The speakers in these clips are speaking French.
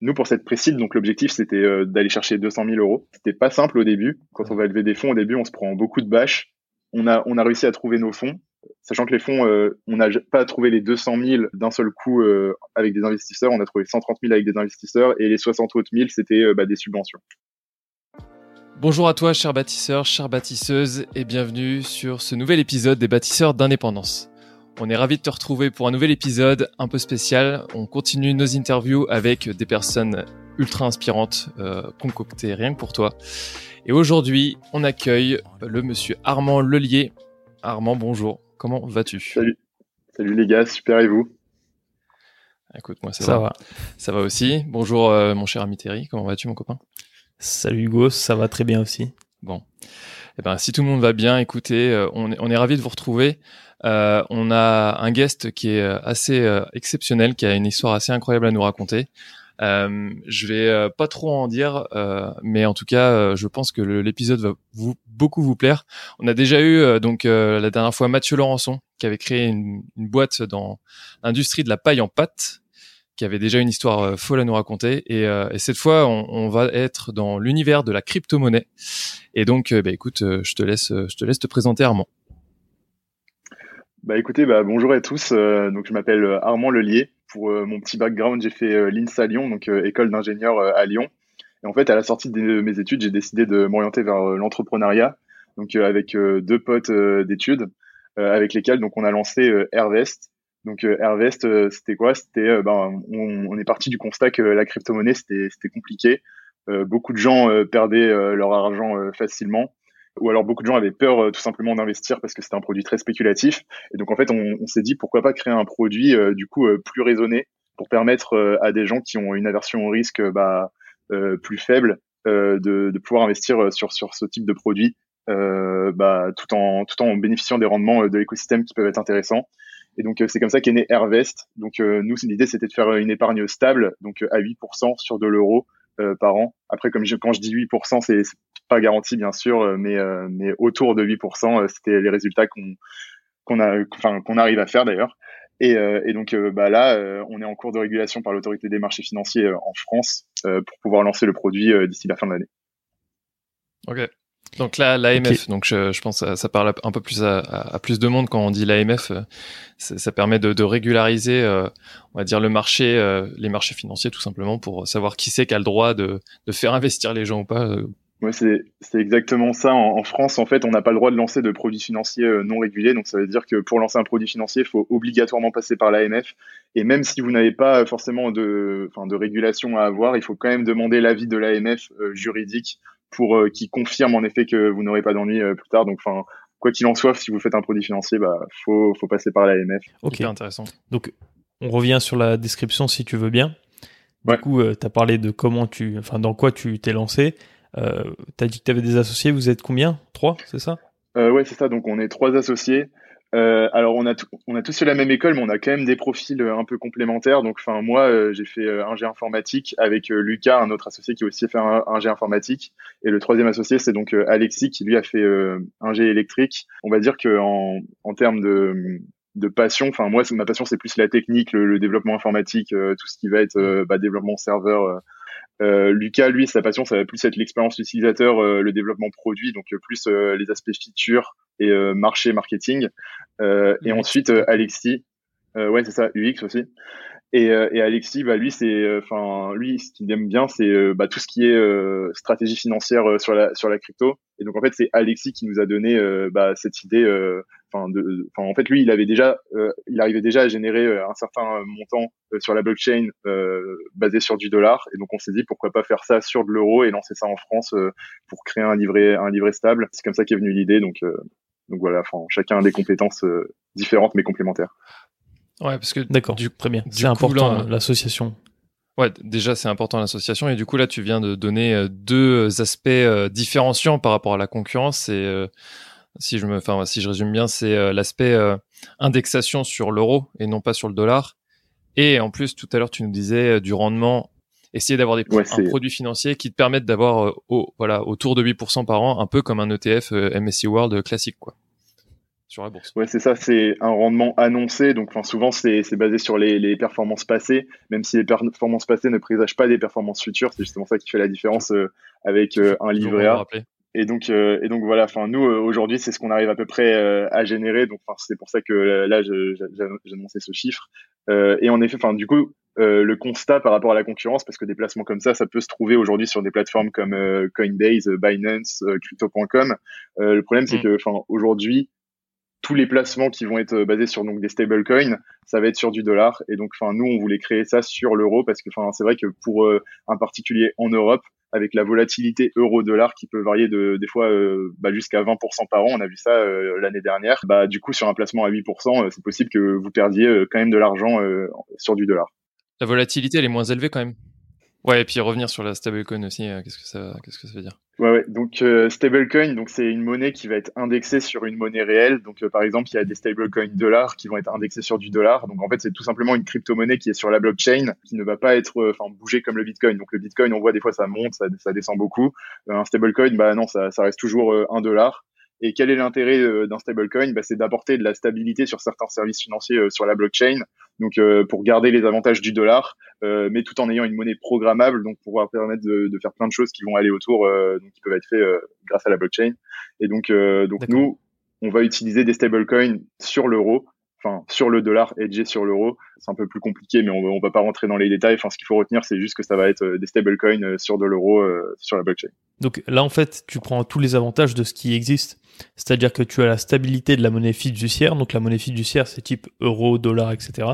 nous, pour cette précide, donc l'objectif, c'était d'aller chercher 200 000 euros. C'était pas simple au début. Quand on va lever des fonds, au début, on se prend beaucoup de bâches. On a, réussi à trouver nos fonds sachant que les fonds, euh, on n'a pas trouvé les 200 000 d'un seul coup euh, avec des investisseurs, on a trouvé 130 000 avec des investisseurs et les 60 autres 000, c'était euh, bah, des subventions. Bonjour à toi, cher bâtisseur, chère bâtisseuse, et bienvenue sur ce nouvel épisode des bâtisseurs d'indépendance. On est ravi de te retrouver pour un nouvel épisode un peu spécial. On continue nos interviews avec des personnes ultra inspirantes, concoctées rien que pour toi. Et aujourd'hui, on accueille le monsieur Armand Lelier. Armand, bonjour. Comment vas-tu? Salut. Salut les gars, super et vous? Écoute, moi ça, va. Ça va aussi. Bonjour euh, mon cher ami Terry, comment vas-tu mon copain? Salut Hugo, ça va très bien aussi. Bon. Eh ben, si tout le monde va bien, écoutez, euh, on est, on est ravis de vous retrouver. Euh, on a un guest qui est assez exceptionnel, qui a une histoire assez incroyable à nous raconter. Euh, je vais euh, pas trop en dire, euh, mais en tout cas, euh, je pense que l'épisode va vous, beaucoup vous plaire. On a déjà eu donc la dernière fois Mathieu Laurençon qui avait créé une, une boîte dans l'industrie de la paille en pâte qui avait déjà une histoire folle à nous raconter. Et, et cette fois, on, on, va être dans l'univers de la crypto-monnaie. Et donc, bah, écoute, je te laisse, je te laisse te présenter Armand. Bah écoutez, bah, bonjour à tous. donc je m'appelle Armand Lelier. Pour euh, mon petit background, j'ai fait euh, l'INSA Lyon, donc euh, école d'ingénieur à Lyon. Et en fait, à la sortie de mes études, j'ai décidé de m'orienter vers l'entrepreneuriat, donc avec deux potes d'études, avec lesquels donc on a lancé Airvest. Donc Airvest, c'était quoi? C'était, ben, on, est parti du constat que la crypto-monnaie c'était compliqué. beaucoup de gens perdaient leur argent facilement ou alors beaucoup de gens avaient peur tout simplement d'investir parce que c'était un produit très spéculatif. Et donc en fait, on, on s'est dit pourquoi pas créer un produit du coup plus raisonné pour permettre à des gens qui ont une aversion au risque bah, plus faible de, de, pouvoir investir sur sur ce type de produit, bah, tout en tout en bénéficiant des rendements de l'écosystème qui peuvent être intéressants. Et donc c'est comme ça qu'est né Airvest. Donc nous l'idée c'était de faire une épargne stable, donc à 8% sur de l'euro par an. Après comme quand je dis 8%, c'est pas garanti bien sûr, euh, mais euh, mais autour de 8%, euh, c'était les résultats qu'on arrive à faire d'ailleurs. Et, et, donc bah là, on est en cours de régulation par l'autorité des marchés financiers en France pour pouvoir lancer le produit d'ici la fin de l'année. Ok. Donc là, l'AMF, donc je, je, pense que ça parle un peu plus à, à, plus de monde quand on dit l'AMF. Ça, permet de, de régulariser, on va dire le marché, les marchés financiers tout simplement pour savoir qui c'est qui a le droit de, de faire investir les gens ou pas Ouais, c'est, c'est exactement ça. En, France, en fait, on n'a pas le droit de lancer de produits financiers euh, non régulés. Donc, ça veut dire que pour lancer un produit financier, il faut obligatoirement passer par l'AMF. Et même si vous n'avez pas forcément de, enfin, de régulation à avoir, il faut quand même demander l'avis de l'AMF euh, juridique pour euh, qui confirme en effet que vous n'aurez pas d'ennui plus tard. Donc, enfin, quoi qu'il en soit, si vous faites un produit financier, bah, faut, faut passer par l'AMF. Ok, intéressant. Donc, on revient sur la description si tu veux bien. Du coup, tu as parlé de comment tu, enfin, dans quoi tu t'es lancé. Euh, T'as dit que tu avais des associés, vous êtes combien? Trois, c'est ça? Euh, Ouais, c'est ça. Donc on est trois associés. Euh, alors on a on a tous fait la même école, mais on a quand même des profils euh, un peu complémentaires. Donc enfin moi euh, j'ai fait un G informatique avec Lucas, un autre associé qui a aussi fait un, G informatique, et le troisième associé c'est donc Alexis qui lui a fait un G électrique. On va dire que en, termes de de passion. Enfin, moi, ma passion, c'est plus la technique, le, développement informatique, tout ce qui va être bah, développement serveur, euh, Lucas, lui, sa passion, ça va plus être l'expérience utilisateur, euh, le développement produit, donc euh, plus les aspects feature et marché, marketing. et ensuite, Alexis, ouais, c'est ça, UX aussi. Et, et Alexis, bah, lui, c'est, enfin, lui, ce qu'il aime bien, c'est bah, tout ce qui est stratégie financière sur la sur la crypto. Et donc en fait, c'est Alexis qui nous a donné bah, cette idée Enfin, en fait, lui, il avait déjà, euh, il arrivait déjà à générer euh, un certain montant euh, sur la blockchain basé sur du dollar, et donc on s'est dit pourquoi pas faire ça sur de l'euro et lancer ça en France pour créer un livret, un livret stable. C'est comme ça qu'est venue l'idée. Donc, donc voilà, enfin, chacun a des compétences différentes mais complémentaires. Ouais, parce que d'accord, très bien. C'est important l'association. Ouais, déjà c'est important l'association et du coup là tu viens de donner deux aspects différenciants par rapport à la concurrence. Et si je me, enfin, si je résume bien, c'est euh, l'aspect euh, indexation sur l'euro et non pas sur le dollar. Et en plus, tout à l'heure, tu nous disais euh, du rendement, essayer d'avoir des un produit financier qui te permettent d'avoir au, voilà autour de 8% par an, un peu comme un ETF MSCI World classique, quoi. sur la bourse. Ouais, c'est ça, c'est un rendement annoncé. Donc, enfin, souvent, c'est basé sur les, les, performances passées, même si les performances passées ne présagent pas des performances futures. C'est justement ça qui fait la différence euh, avec euh, un livret A. Et donc, euh, et donc voilà. Enfin, nous aujourd'hui, c'est ce qu'on arrive à peu près à générer. Donc, c'est pour ça que là, j'ai annoncé ce chiffre. Et en effet, enfin, du coup, le constat par rapport à la concurrence, parce que des placements comme ça, ça peut se trouver aujourd'hui sur des plateformes comme Coinbase, Binance, Crypto.com. le problème, c'est mm. que, enfin, aujourd'hui, tous les placements qui vont être euh, basés sur donc des stablecoins, ça va être sur du dollar. Et donc, enfin, nous, on voulait créer ça sur l'euro parce que, enfin, c'est vrai que pour euh, un particulier en Europe, avec la volatilité euro-dollar qui peut varier de des fois euh, bah, jusqu'à 20% par an, on a vu ça l'année dernière. Bah, du coup, sur un placement à 8%, c'est possible que vous perdiez quand même de l'argent sur du dollar. La volatilité, elle est moins élevée quand même. Ouais, et puis revenir sur la stablecoin aussi, euh, qu'est-ce que ça, qu'est-ce que ça veut dire? Ouais. Donc euh, stablecoin, donc c'est une monnaie qui va être indexée sur une monnaie réelle. Donc euh, par exemple, il y a des stablecoins dollars qui vont être indexés sur du dollar. Donc en fait, c'est tout simplement une crypto-monnaie qui est sur la blockchain, qui ne va pas être, enfin, bouger comme le Bitcoin. Donc le Bitcoin, on voit des fois ça monte, ça, ça descend beaucoup. un stablecoin, bah non, ça, ça reste toujours un dollar. Et quel est l'intérêt euh, d'un stablecoin? Bah, C'est d'apporter de la stabilité sur certains services financiers euh, sur la blockchain, donc euh, pour garder les avantages du dollar, mais tout en ayant une monnaie programmable, donc pour pouvoir permettre de, de, faire plein de choses qui vont aller autour, donc qui peuvent être faits grâce à la blockchain. Et donc, donc nous, on va utiliser des stablecoins sur l'euro sur le dollar hedgé sur l'euro. C'est un peu plus compliqué, mais on, on va pas rentrer dans les détails. Enfin, ce qu'il faut retenir, c'est juste que ça va être euh, des stablecoins euh, sur de l'euro euh, sur la blockchain. Donc là, en fait, tu prends tous les avantages de ce qui existe. C'est-à-dire que tu as la stabilité de la monnaie fiduciaire. Donc la monnaie fiduciaire, c'est type euro, dollar, etc.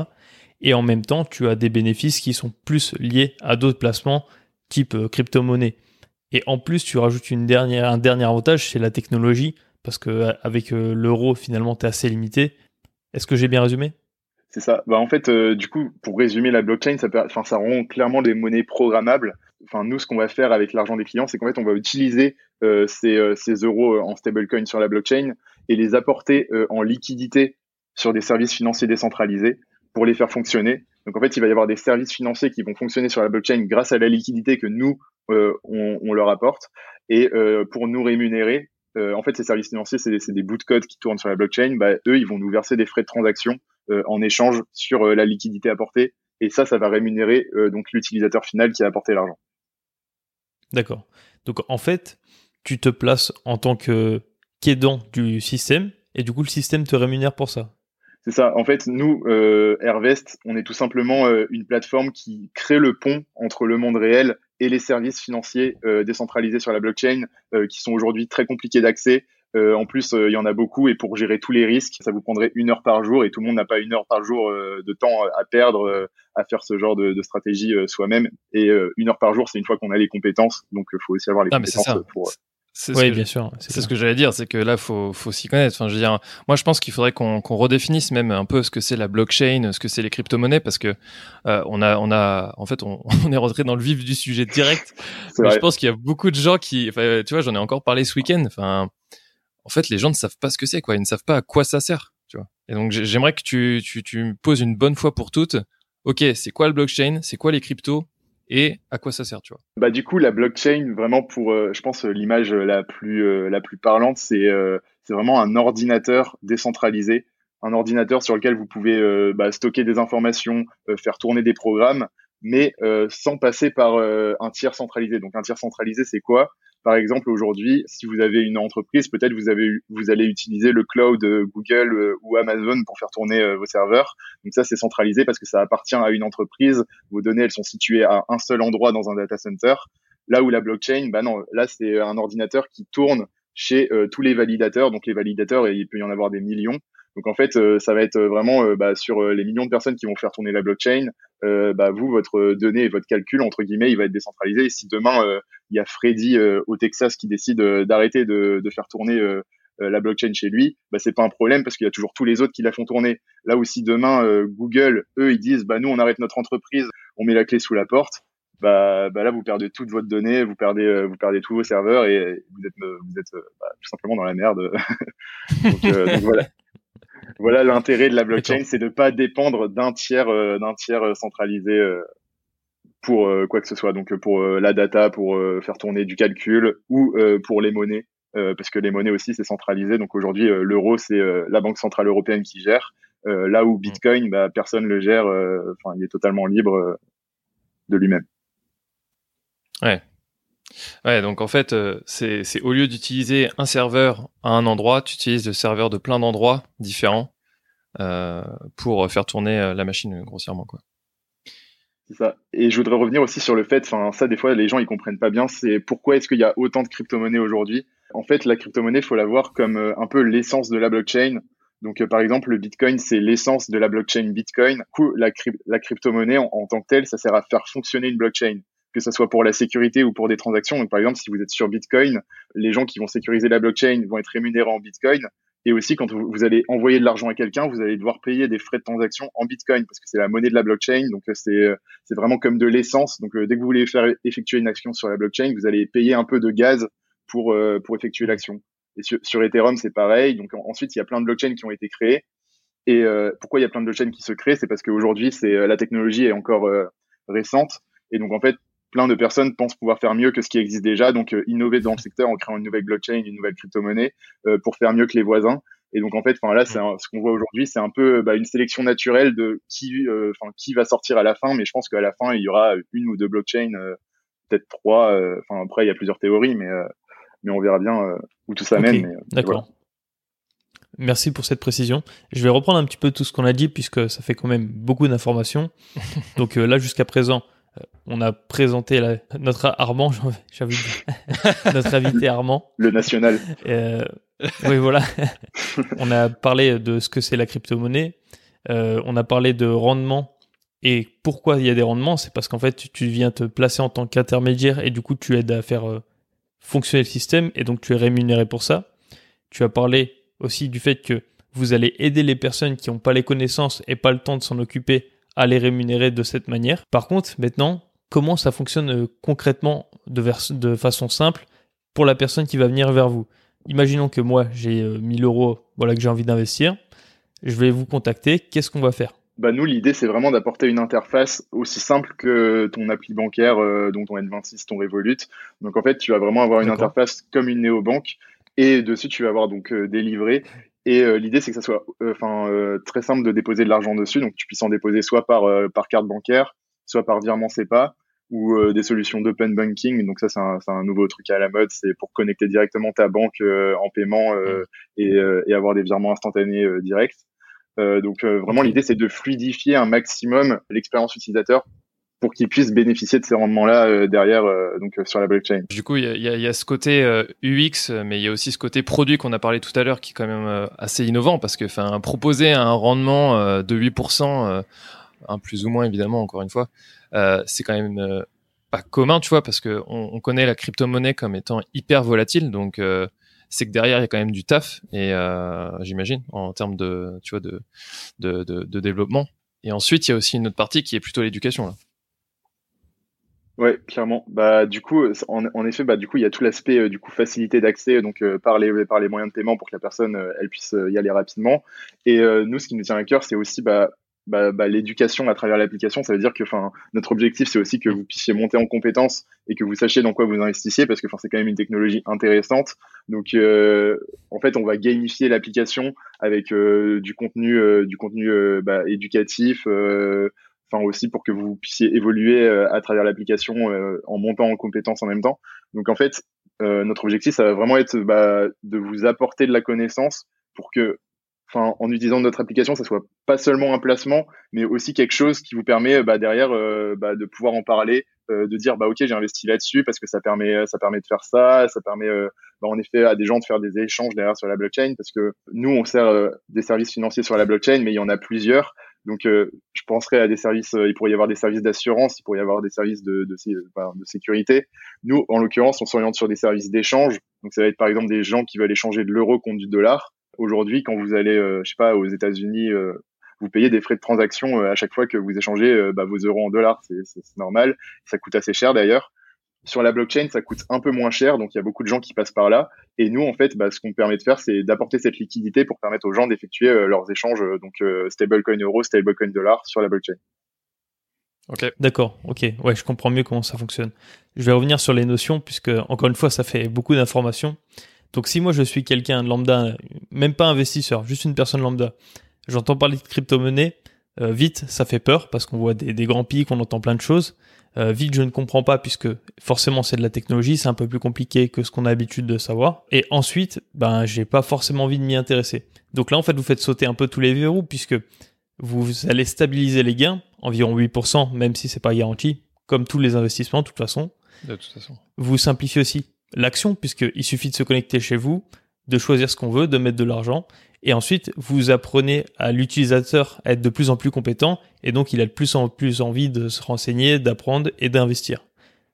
Et en même temps, tu as des bénéfices qui sont plus liés à d'autres placements type crypto-monnaie. Et en plus, tu rajoutes un dernier avantage, c'est la technologie, parce que avec l'euro, finalement, tu es assez limité. Est-ce que j'ai bien résumé? C'est ça. Bah, en fait, euh, du coup, pour résumer la blockchain, ça, ça rend clairement des monnaies programmables. Enfin, nous, ce qu'on va faire avec l'argent des clients, c'est qu'en fait, on va utiliser euh, ces, euh, ces, euros en stablecoin sur la blockchain et les apporter en liquidité sur des services financiers décentralisés pour les faire fonctionner. Donc, en fait, il va y avoir des services financiers qui vont fonctionner sur la blockchain grâce à la liquidité que nous, on, leur apporte. Et pour nous rémunérer, euh, en fait, ces services financiers, c'est des, bouts de code qui tournent sur la blockchain. Bah, eux, ils vont nous verser des frais de transaction euh, en échange sur euh, la liquidité apportée. Et ça, ça va rémunérer donc l'utilisateur final qui a apporté l'argent. D'accord. Donc en fait, tu te places en tant que qu'aidant du système et du coup le système te rémunère pour ça. C'est ça. En fait, nous, euh, Airvest, on est tout simplement une plateforme qui crée le pont entre le monde réel et les services financiers euh, décentralisés sur la blockchain euh, qui sont aujourd'hui très compliqués d'accès. Euh, en plus, il y en a beaucoup et pour gérer tous les risques, ça vous prendrait une heure par jour et tout le monde n'a pas une heure par jour de temps à perdre à faire ce genre de, de stratégie soi-même. Et une heure par jour, c'est une fois qu'on a les compétences. Donc, il faut aussi avoir les compétences pour oui, bien sûr. C'est ce que j'allais dire, c'est que là, faut, faut s'y connaître. Enfin, je veux dire, moi, je pense qu'il faudrait qu'on redéfinisse même un peu ce que c'est la blockchain, ce que c'est les crypto-monnaies, parce que euh, on a, on a, en fait, on, on, est rentré dans le vif du sujet direct. mais je pense qu'il y a beaucoup de gens qui, enfin, tu vois, j'en ai encore parlé ce week-end. Enfin, en fait, les gens ne savent pas ce que c'est, quoi. Ils ne savent pas à quoi ça sert, tu vois. Et donc, j'aimerais que tu, tu, tu me poses une bonne fois pour toutes. Ok, c'est quoi le blockchain? C'est quoi les cryptos? Et à quoi ça sert, tu vois? Bah du coup la blockchain vraiment pour euh, je pense l'image la plus euh, la plus parlante c'est euh, c'est vraiment un ordinateur décentralisé, un ordinateur sur lequel vous pouvez bah, stocker des informations, faire tourner des programmes mais sans passer par un tiers centralisé. Donc un tiers centralisé c'est quoi? Par exemple, aujourd'hui, si vous avez une entreprise, peut-être vous avez vous allez utiliser le cloud euh, Google euh, ou Amazon pour faire tourner euh, vos serveurs. Donc ça, c'est centralisé parce que ça appartient à une entreprise. Vos données, elles sont situées à un seul endroit dans un data center. Là où la blockchain, bah non, là c'est un ordinateur qui tourne chez tous les validateurs. Donc les validateurs, il peut y en avoir des millions. Donc en fait, euh, ça va être vraiment euh, bah, sur euh, les millions de personnes qui vont faire tourner la blockchain. bah, vous, votre donnée et votre calcul entre guillemets, il va être décentralisé. Et si demain il y a Freddy au Texas qui décide d'arrêter de, de, faire tourner la blockchain chez lui, bah c'est pas un problème parce qu'il y a toujours tous les autres qui la font tourner. Là aussi demain Google, eux, ils disent bah nous on arrête notre entreprise, on met la clé sous la porte. Bah, bah là vous perdez toute votre donnée, vous perdez vous perdez tous vos serveurs et vous êtes vous êtes bah, tout simplement dans la merde. donc, donc, voilà voilà l'intérêt de la blockchain, c'est de pas dépendre d'un tiers euh, d'un tiers euh, centralisé euh, pour quoi que ce soit. Donc pour la data, pour faire tourner du calcul ou pour les monnaies parce que les monnaies aussi c'est centralisé. Donc aujourd'hui, l'euro c'est la banque centrale européenne qui gère. là où Bitcoin, bah, personne le gère. Enfin, il est totalement libre de lui-même. Ouais. Ouais, donc en fait, c'est au lieu d'utiliser un serveur à un endroit, tu utilises le serveur de plein d'endroits différents pour faire tourner la machine grossièrement, quoi. C'est ça. Et je voudrais revenir aussi sur le fait, enfin ça des fois les gens ils comprennent pas bien, c'est pourquoi est-ce qu'il y a autant de crypto-monnaies aujourd'hui? En fait, la crypto-monnaie, faut la voir comme euh, un peu l'essence de la blockchain. Donc euh, par exemple, le Bitcoin, c'est l'essence de la blockchain Bitcoin. Du coup, la, la crypto-monnaie en, tant que telle, ça sert à faire fonctionner une blockchain que ce soit pour la sécurité ou pour des transactions. Donc, par exemple, si vous êtes sur Bitcoin, les gens qui vont sécuriser la blockchain vont être rémunérés en Bitcoin. Et aussi, quand vous, allez envoyer de l'argent à quelqu'un, vous allez devoir payer des frais de transaction en Bitcoin parce que c'est la monnaie de la blockchain. Donc, euh, c'est euh, c'est vraiment comme de l'essence. Donc, euh, dès que vous voulez faire effectuer une action sur la blockchain, vous allez payer un peu de gaz pour pour effectuer l'action. Et sur, Ethereum, c'est pareil. Donc, ensuite, il y a plein de blockchains qui ont été créées. Et pourquoi il y a plein de blockchains qui se créent? C'est parce qu'aujourd'hui, c'est la technologie est encore récente. Et donc, en fait, plein de personnes pensent pouvoir faire mieux que ce qui existe déjà, donc euh, innover dans le secteur en créant une nouvelle blockchain, une nouvelle crypto-monnaie euh, pour faire mieux que les voisins. Et donc en fait, enfin là, c'est ce qu'on voit aujourd'hui, c'est un peu bah, une sélection naturelle de qui, euh, enfin qui va sortir à la fin. Mais je pense qu'à la fin, il y aura une ou deux blockchains, peut-être trois. Enfin après, il y a plusieurs théories, mais mais on verra bien où tout ça mène. D'accord. Merci pour cette précision. Je vais reprendre un petit peu tout ce qu'on a dit puisque ça fait quand même beaucoup d'informations. Donc là, jusqu'à présent, euh, on a présenté notre Armand, j'avais notre invité Armand. Le national. Euh, oui, voilà. on a parlé de ce que c'est la crypto-monnaie. Euh, on a parlé de rendement. Et pourquoi il y a des rendements? C'est parce qu'en fait, tu viens te placer en tant qu'intermédiaire et du coup, tu aides à faire fonctionner le système et donc tu es rémunéré pour ça. Tu as parlé aussi du fait que vous allez aider les personnes qui n'ont pas les connaissances et pas le temps de s'en occuper à les rémunérer de cette manière. Par contre, maintenant, comment ça fonctionne euh, concrètement de, de façon simple pour la personne qui va venir vers vous? Imaginons que moi, j'ai 1000 euh, euros voilà, que j'ai envie d'investir. Je vais vous contacter. Qu'est-ce qu'on va faire? Bah nous, l'idée, c'est vraiment d'apporter une interface aussi simple que ton appli bancaire, euh, dont ton N26, ton Revolut. Donc, en fait, tu vas vraiment avoir une interface comme une néobanque. Et dessus, tu vas avoir donc des livrets et euh, l'idée, c'est que ça soit euh, enfin euh, très simple de déposer de l'argent dessus. Donc, tu puisses en déposer soit par, par carte bancaire, soit par virement SEPA ou des solutions d'open banking. Donc, ça, c'est un, un, nouveau truc à la mode. C'est pour connecter directement ta banque en paiement et, et, avoir des virements instantanés directs. donc, vraiment, l'idée, c'est de fluidifier un maximum l'expérience utilisateur pour qu'ils puissent bénéficier de ces rendements-là euh, derrière euh, donc euh, sur la blockchain. Du coup, il y a, y a, ce côté UX, mais il y a aussi ce côté produit qu'on a parlé tout à l'heure qui est quand même assez innovant parce que enfin proposer un rendement de 8%, un plus ou moins évidemment encore une fois, c'est quand même pas commun, tu vois, parce que on, on connaît la crypto-monnaie comme étant hyper volatile, donc c'est que derrière il y a quand même du taf et j'imagine en termes de tu vois de, de, de, de développement. Et ensuite, il y a aussi une autre partie qui est plutôt l'éducation là. Ouais, clairement. Bah du coup, en, en effet, bah du coup, il y a tout l'aspect euh, du coup facilité d'accès donc euh, par les par les moyens de paiement pour que la personne euh, elle puisse y aller rapidement. Et nous, ce qui nous tient à cœur, c'est aussi bah bah, bah, l'éducation à travers l'application, ça veut dire que enfin notre objectif c'est aussi que vous puissiez monter en compétences et que vous sachiez dans quoi vous investissiez parce que c'est quand même une technologie intéressante. Donc en fait, on va gamifier l'application avec du contenu du contenu bah, éducatif aussi pour que vous puissiez évoluer euh, à travers l'application euh, en montant en compétences en même temps. Donc en fait, euh, notre objectif, ça va vraiment être bah, de vous apporter de la connaissance pour que, en utilisant notre application, ça soit pas seulement un placement, mais aussi quelque chose qui vous permet bah, derrière bah, de pouvoir en parler, de dire ok j'ai investi là-dessus parce que ça permet ça permet de faire ça, ça permet en effet à des gens de faire des échanges derrière sur la blockchain parce que nous on sert des services financiers sur la blockchain, mais il y en a plusieurs donc, euh, je penserais à des services, euh, il pourrait y avoir des services d'assurance, il pourrait y avoir des services de, de, de sécurité. Nous, en l'occurrence, on s'oriente sur des services d'échange. Donc, ça va être par exemple des gens qui veulent échanger de l'euro contre du dollar. Aujourd'hui, quand vous allez, euh, je sais pas, aux États-Unis, vous payez des frais de transaction à chaque fois que vous échangez bah, vos euros en dollars. C'est normal. Ça coûte assez cher d'ailleurs. Sur la blockchain, ça coûte un peu moins cher, donc il y a beaucoup de gens qui passent par là. Et nous, en fait, bah, ce qu'on permet de faire, c'est d'apporter cette liquidité pour permettre aux gens d'effectuer euh, leurs échanges, euh, donc euh, stablecoin euro, stablecoin dollar sur la blockchain. Ok. D'accord. Ok. Ouais, je comprends mieux comment ça fonctionne. Je vais revenir sur les notions puisque encore une fois, ça fait beaucoup d'informations. Donc si moi je suis quelqu'un lambda, même pas investisseur, juste une personne lambda, j'entends parler de crypto-monnaie, euh, vite ça fait peur parce qu'on voit des, grands pics, on entend plein de choses. Euh, vite je ne comprends pas puisque forcément c'est de la technologie, c'est un peu plus compliqué que ce qu'on a l'habitude de savoir. Et ensuite, ben j'ai pas forcément envie de m'y intéresser. Donc là en fait vous faites sauter un peu tous les verrous puisque vous allez stabiliser les gains, environ 8%, même si c'est pas garanti, comme tous les investissements de toute façon. De toute façon. Vous simplifiez aussi l'action, puisqu'il suffit de se connecter chez vous, de choisir ce qu'on veut, de mettre de l'argent, et ensuite vous apprenez à l'utilisateur à être de plus en plus compétent, et donc il a de plus en plus envie de se renseigner, d'apprendre et d'investir.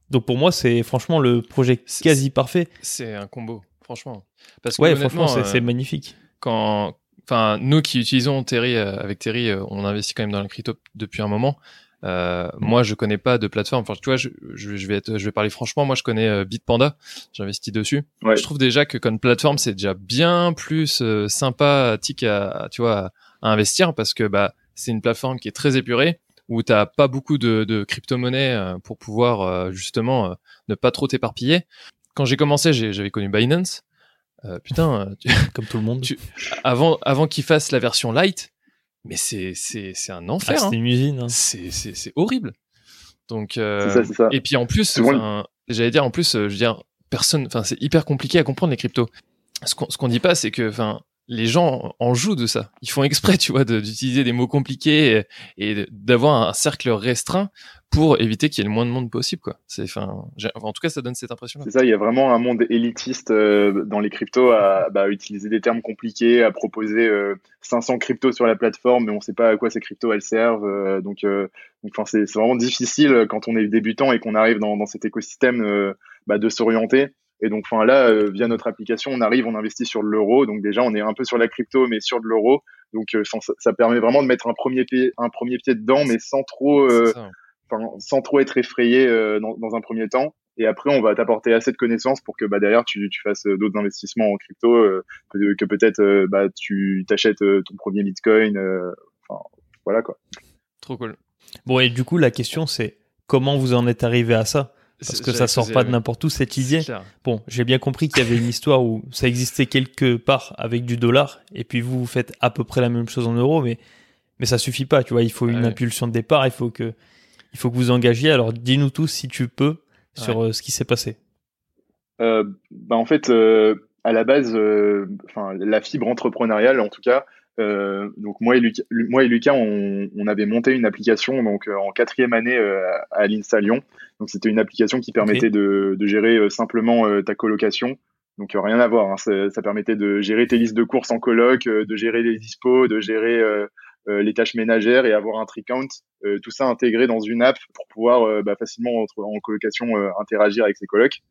Donc pour moi, c'est franchement le projet quasi parfait. C'est un combo, franchement. Parce que ouais, franchement, c'est euh, magnifique. Quand, enfin, nous qui utilisons Terry euh, avec Terry, euh, on investit quand même dans la crypto depuis un moment. Euh, moi, je connais pas de plateforme. Enfin, tu vois, je, je, vais être, je vais parler franchement. Moi, je connais euh, Bitpanda. J'investis dessus. Je trouve déjà que comme plateforme, c'est déjà bien plus euh, sympathique à, tu vois, à, investir parce que bah, c'est une plateforme qui est très épurée où t'as pas beaucoup de, de crypto-monnaies euh, pour pouvoir justement ne pas trop t'éparpiller. Quand j'ai commencé, j'avais connu Binance. putain, comme tout le monde. Tu, avant, avant qu'ils fassent la version light, mais c'est c'est c'est un enfer. Ah, c'est hein. une usine. Hein. C'est c'est c'est horrible. Donc euh, et puis en plus, j'allais dire en plus, euh, je veux dire personne, enfin c'est hyper compliqué à comprendre les cryptos. Ce qu'on ce qu'on dit pas, c'est que enfin les gens en jouent de ça. Ils font exprès, tu vois, d'utiliser des mots compliqués et, d'avoir un cercle restreint pour éviter qu'il y ait le moins de monde possible, quoi. C'est, en tout cas, ça donne cette impression. C'est ça. Il y a vraiment un monde élitiste euh, dans les cryptos à bah, utiliser des termes compliqués, à proposer 500 euh, cryptos sur la plateforme, mais on ne sait pas à quoi ces cryptos elles servent. Euh, donc, c'est, vraiment difficile quand on est débutant et qu'on arrive dans, dans cet écosystème bah, de s'orienter. Et donc, enfin là, euh, via notre application, on arrive, on investit sur l'euro. Donc déjà, on est un peu sur la crypto, mais sur de l'euro. Donc euh, ça, permet vraiment de mettre un premier pied, un premier pied dedans, mais sans trop, euh, sans trop être effrayé dans, dans, un premier temps. Et après, on va t'apporter assez de connaissances pour que bah, derrière, tu, tu fasses d'autres investissements en crypto, que, que peut-être bah, tu t'achètes ton premier Bitcoin. Enfin, voilà quoi. Trop cool. Bon, et du coup, la question, c'est comment vous en êtes arrivé à ça? Parce que ça sort pas de n'importe où cette idée. Bon, j'ai bien compris qu'il y avait une histoire où ça existait quelque part avec du dollar et puis vous, vous faites à peu près la même chose en euros, mais mais ça suffit pas, tu vois. Il faut une impulsion de départ, il faut que il faut que vous engagiez. Alors dis-nous tous si tu peux sur euh, ce qui s'est passé. Euh, bah en fait, euh, à la base, euh, enfin la fibre entrepreneuriale, en tout cas, euh, donc moi et Lucas, moi et Lucas on, on, avait monté une application donc euh, en quatrième année euh, à l'INSA Lyon. Donc c'était une application qui permettait de, de, gérer simplement ta colocation. Donc rien à voir. Hein. Ça, ça, permettait de gérer tes listes de courses en coloc, de gérer les dispos, de gérer les tâches ménagères et avoir un tree count. tout ça intégré dans une app pour pouvoir bah, facilement en colocation interagir avec ses colocs.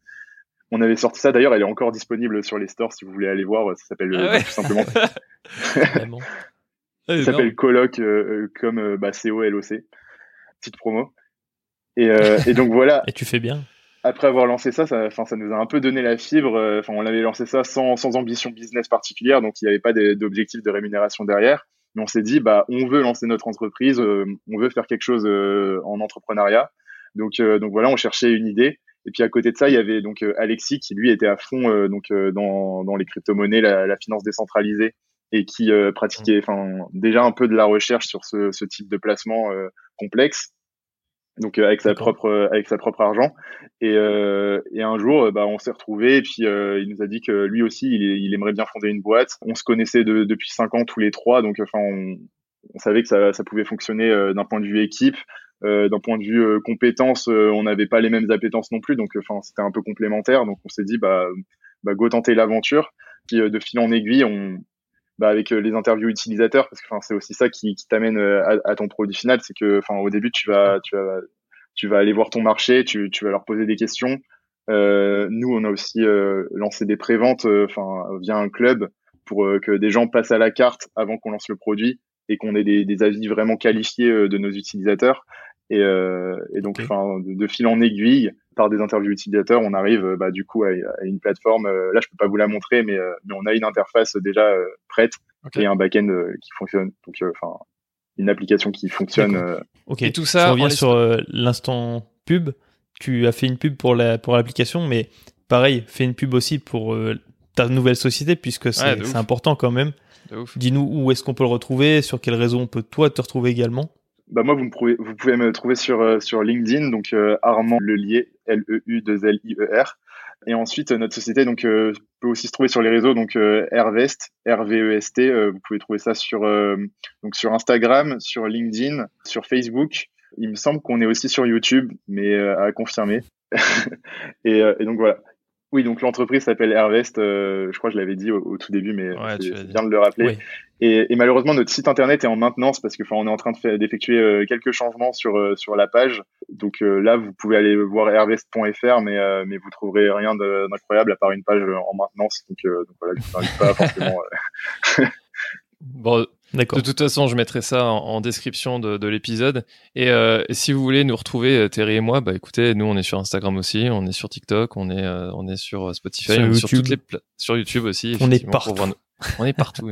On avait sorti ça d'ailleurs, elle est encore disponible sur les stores si vous voulez aller voir. Ça s'appelle ah tout simplement ça ah, s'appelle Coloc euh, euh, comme euh, bah, C-O-L-O-C. Petite promo. Et, et, donc voilà. et tu fais bien. Après avoir lancé ça, ça, ça nous a un peu donné la fibre. Enfin, on avait lancé ça sans, sans ambition business particulière, donc il n'y avait pas d'objectif de rémunération derrière. Mais on s'est dit, bah, on veut lancer notre entreprise, on veut faire quelque chose en entrepreneuriat. Donc, donc voilà, on cherchait une idée. Et puis à côté de ça, il y avait donc Alexis qui lui était à fond donc dans, dans les crypto-monnaies, la, la, finance décentralisée et qui euh, pratiquait enfin déjà un peu de la recherche sur ce, ce type de placement euh, complexe. Donc euh, avec sa propre avec sa propre argent. Et, et un jour bah on s'est retrouvé et puis il nous a dit que lui aussi il, il aimerait bien fonder une boîte. On se connaissait de, depuis cinq ans tous les trois donc enfin on, on savait que ça, ça pouvait fonctionner d'un point de vue équipe d'un point de vue compétences on n'avait pas les mêmes appétences non plus donc enfin c'était un peu complémentaire donc on s'est dit bah bah go tenter l'aventure puis de fil en aiguille on bah, avec euh, les interviews utilisateurs, parce que c'est aussi ça qui, qui t'amène euh, à, ton produit final, c'est que au début, tu vas, tu, vas, tu vas aller voir ton marché, tu, tu vas leur poser des questions. Euh, nous, on a aussi euh, lancé des préventes enfin via un club pour que des gens passent à la carte avant qu'on lance le produit et qu'on ait des, des, avis vraiment qualifiés de nos utilisateurs. Et, et donc, enfin, de, de, fil en aiguille, par des interviews utilisateurs, on arrive euh, bah, du coup à, une plateforme. Euh, là, je peux pas vous la montrer, mais, euh, mais on a une interface déjà prête et un backend qui fonctionne. Donc, enfin, une application qui fonctionne. Ok. Et tout ça. Je reviens sur l'instant pub. Tu as fait une pub pour la pour l'application, mais pareil, fais une pub aussi pour ta nouvelle société puisque c'est important quand même. Dis-nous où est-ce qu'on peut le retrouver, sur quel réseau on peut toi te retrouver également. Bah moi, vous, pouvez, vous pouvez me trouver sur, euh, sur LinkedIn, donc euh, Armand Lelier, L-E-U-2-L-I-E-R. Et ensuite, notre société donc peut aussi se trouver sur les réseaux, donc Rvest, R-V-E-S-T. vous pouvez trouver ça sur, donc sur Instagram, sur LinkedIn, sur Facebook. Il me semble qu'on est aussi sur YouTube, mais à confirmer. et, et, donc voilà. Oui, donc l'entreprise s'appelle Airvest. Euh, je crois que je l'avais dit au, tout début, mais c'est bien de le rappeler. Et, et, malheureusement, notre site internet est en maintenance parce que, enfin, on est en train de d'effectuer euh, quelques changements sur euh, sur la page. Donc euh, là, vous pouvez aller voir airvest.fr, mais mais vous trouverez rien d'incroyable à part une page en maintenance. Donc, donc voilà, je invite pas forcément. bon, de toute façon, je mettrai ça en, description de, l'épisode. Euh, et, si vous voulez nous retrouver, euh, Terry et moi, bah écoutez, nous on est sur Instagram aussi, on est sur TikTok, on est euh, on est sur Spotify, sur, YouTube. toutes les sur YouTube aussi. On est partout. On est partout.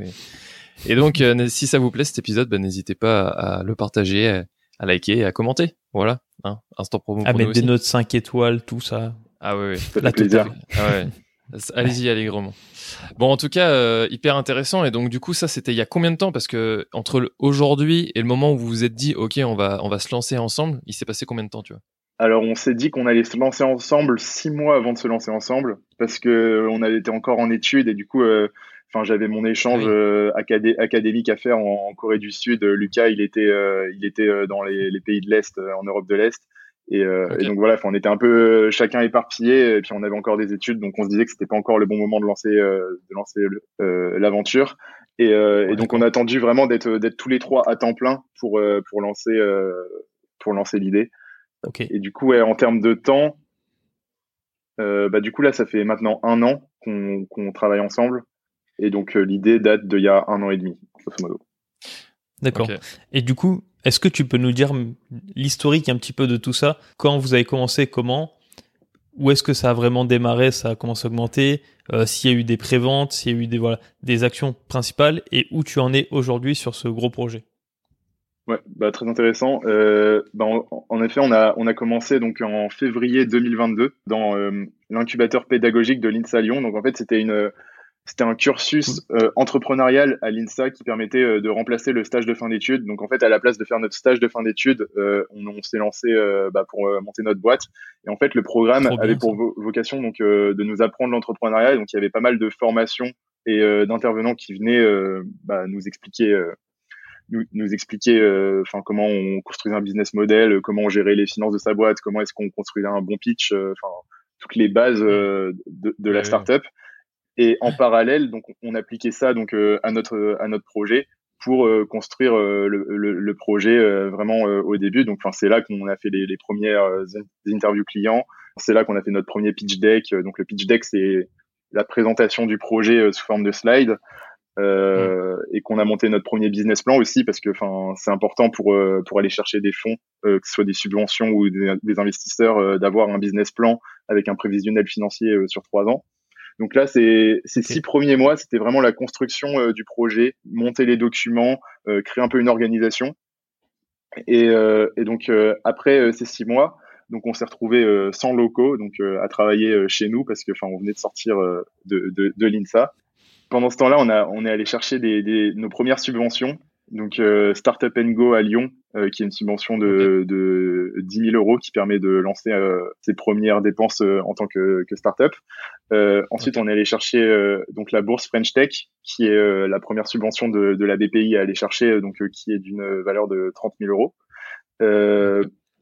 et... donc, si ça vous plaît cet épisode, bah, n'hésitez pas à, le partager, à, liker et à commenter. Voilà, hein, instant promo. À mettre des notes 5 étoiles, tout ça. Ah oui, oui. La plaisir. Ah ouais. Allez-y allègrement. Bon, en tout cas, euh, hyper intéressant. Et donc, du coup, ça, c'était il y a combien de temps? Parce que entre aujourd'hui et le moment où vous vous êtes dit, ok, on va, on va se lancer ensemble, il s'est passé combien de temps, tu vois? Alors, on s'est dit qu'on allait se lancer ensemble six mois avant de se lancer ensemble, parce que euh, on avait été encore en études et du coup, euh, enfin, j'avais mon échange académique à faire en, Corée du Sud. Lucas, il était, il était dans les, les pays de l'Est, en Europe de l'Est. Et, euh, et, donc voilà, on était un peu chacun éparpillé, et puis on avait encore des études, donc on se disait que c'était pas encore le bon moment de lancer euh, de lancer euh, l'aventure. Et, euh, et, donc on a attendu vraiment d'être d'être tous les trois à temps plein pour euh, pour lancer pour lancer l'idée. Okay. Et du coup, ouais, en termes de temps, bah du coup là, ça fait maintenant un an qu'on qu'on travaille ensemble, et donc l'idée date d'il y a un an et demi, grosso modo. D'accord. Et du coup, est-ce que tu peux nous dire l'historique un petit peu de tout ça? Quand vous avez commencé, comment? Où est-ce que ça a vraiment démarré? Ça a commencé à augmenter? Euh, S'il y a eu des préventes, s'il y a eu des voilà des actions principales? Et où tu en es aujourd'hui sur ce gros projet? Ouais, bah très intéressant. Euh, bah, en, effet, on a on a commencé donc en février 2022 dans euh, l'incubateur pédagogique de l'INSA Lyon. Donc en fait, c'était une c'était un cursus euh, entrepreneurial à l'INSA qui permettait euh, de remplacer le stage de fin d'études. Donc en fait, à la place de faire notre stage de fin d'études, euh, on, s'est lancé bah, pour monter notre boîte. Et en fait, le programme avait pour vocation donc de nous apprendre l'entrepreneuriat. Donc il y avait pas mal de formations et d'intervenants qui venaient bah, nous expliquer. Nous, nous, expliquer enfin comment on construisait un business model, comment on gérait les finances de sa boîte, comment est-ce qu'on construisait un bon pitch, enfin toutes les bases de, de la startup. Et en parallèle, donc on appliquait ça donc euh, à notre à notre projet pour euh, construire euh, le, le, projet vraiment au début. Donc enfin c'est là qu'on a fait les, les premières interviews clients. C'est là qu'on a fait notre premier pitch deck. Donc le pitch deck c'est la présentation du projet sous forme de slide. Euh, et qu'on a monté notre premier business plan aussi parce que enfin c'est important pour pour aller chercher des fonds que ce soit des subventions ou des, des investisseurs d'avoir un business plan avec un prévisionnel financier sur trois ans donc là, c'est ces six premiers mois, c'était vraiment la construction euh, du projet, monter les documents, euh, créer un peu une organisation. Et, euh, et donc après ces six mois, donc on s'est retrouvé sans locaux, donc à travailler chez nous parce que enfin on venait de sortir de, de, de l'INSA. Pendant ce temps-là, on a on est allé chercher des, des, nos premières subventions donc euh, Startup Go à Lyon, euh, qui est une subvention de, de 10 000 euros qui permet de lancer euh, ses premières dépenses en tant que, que startup. ensuite, on est allé chercher donc la bourse French Tech, qui est la première subvention de, de, la BPI à aller chercher, donc qui est d'une valeur de 30 000 euros.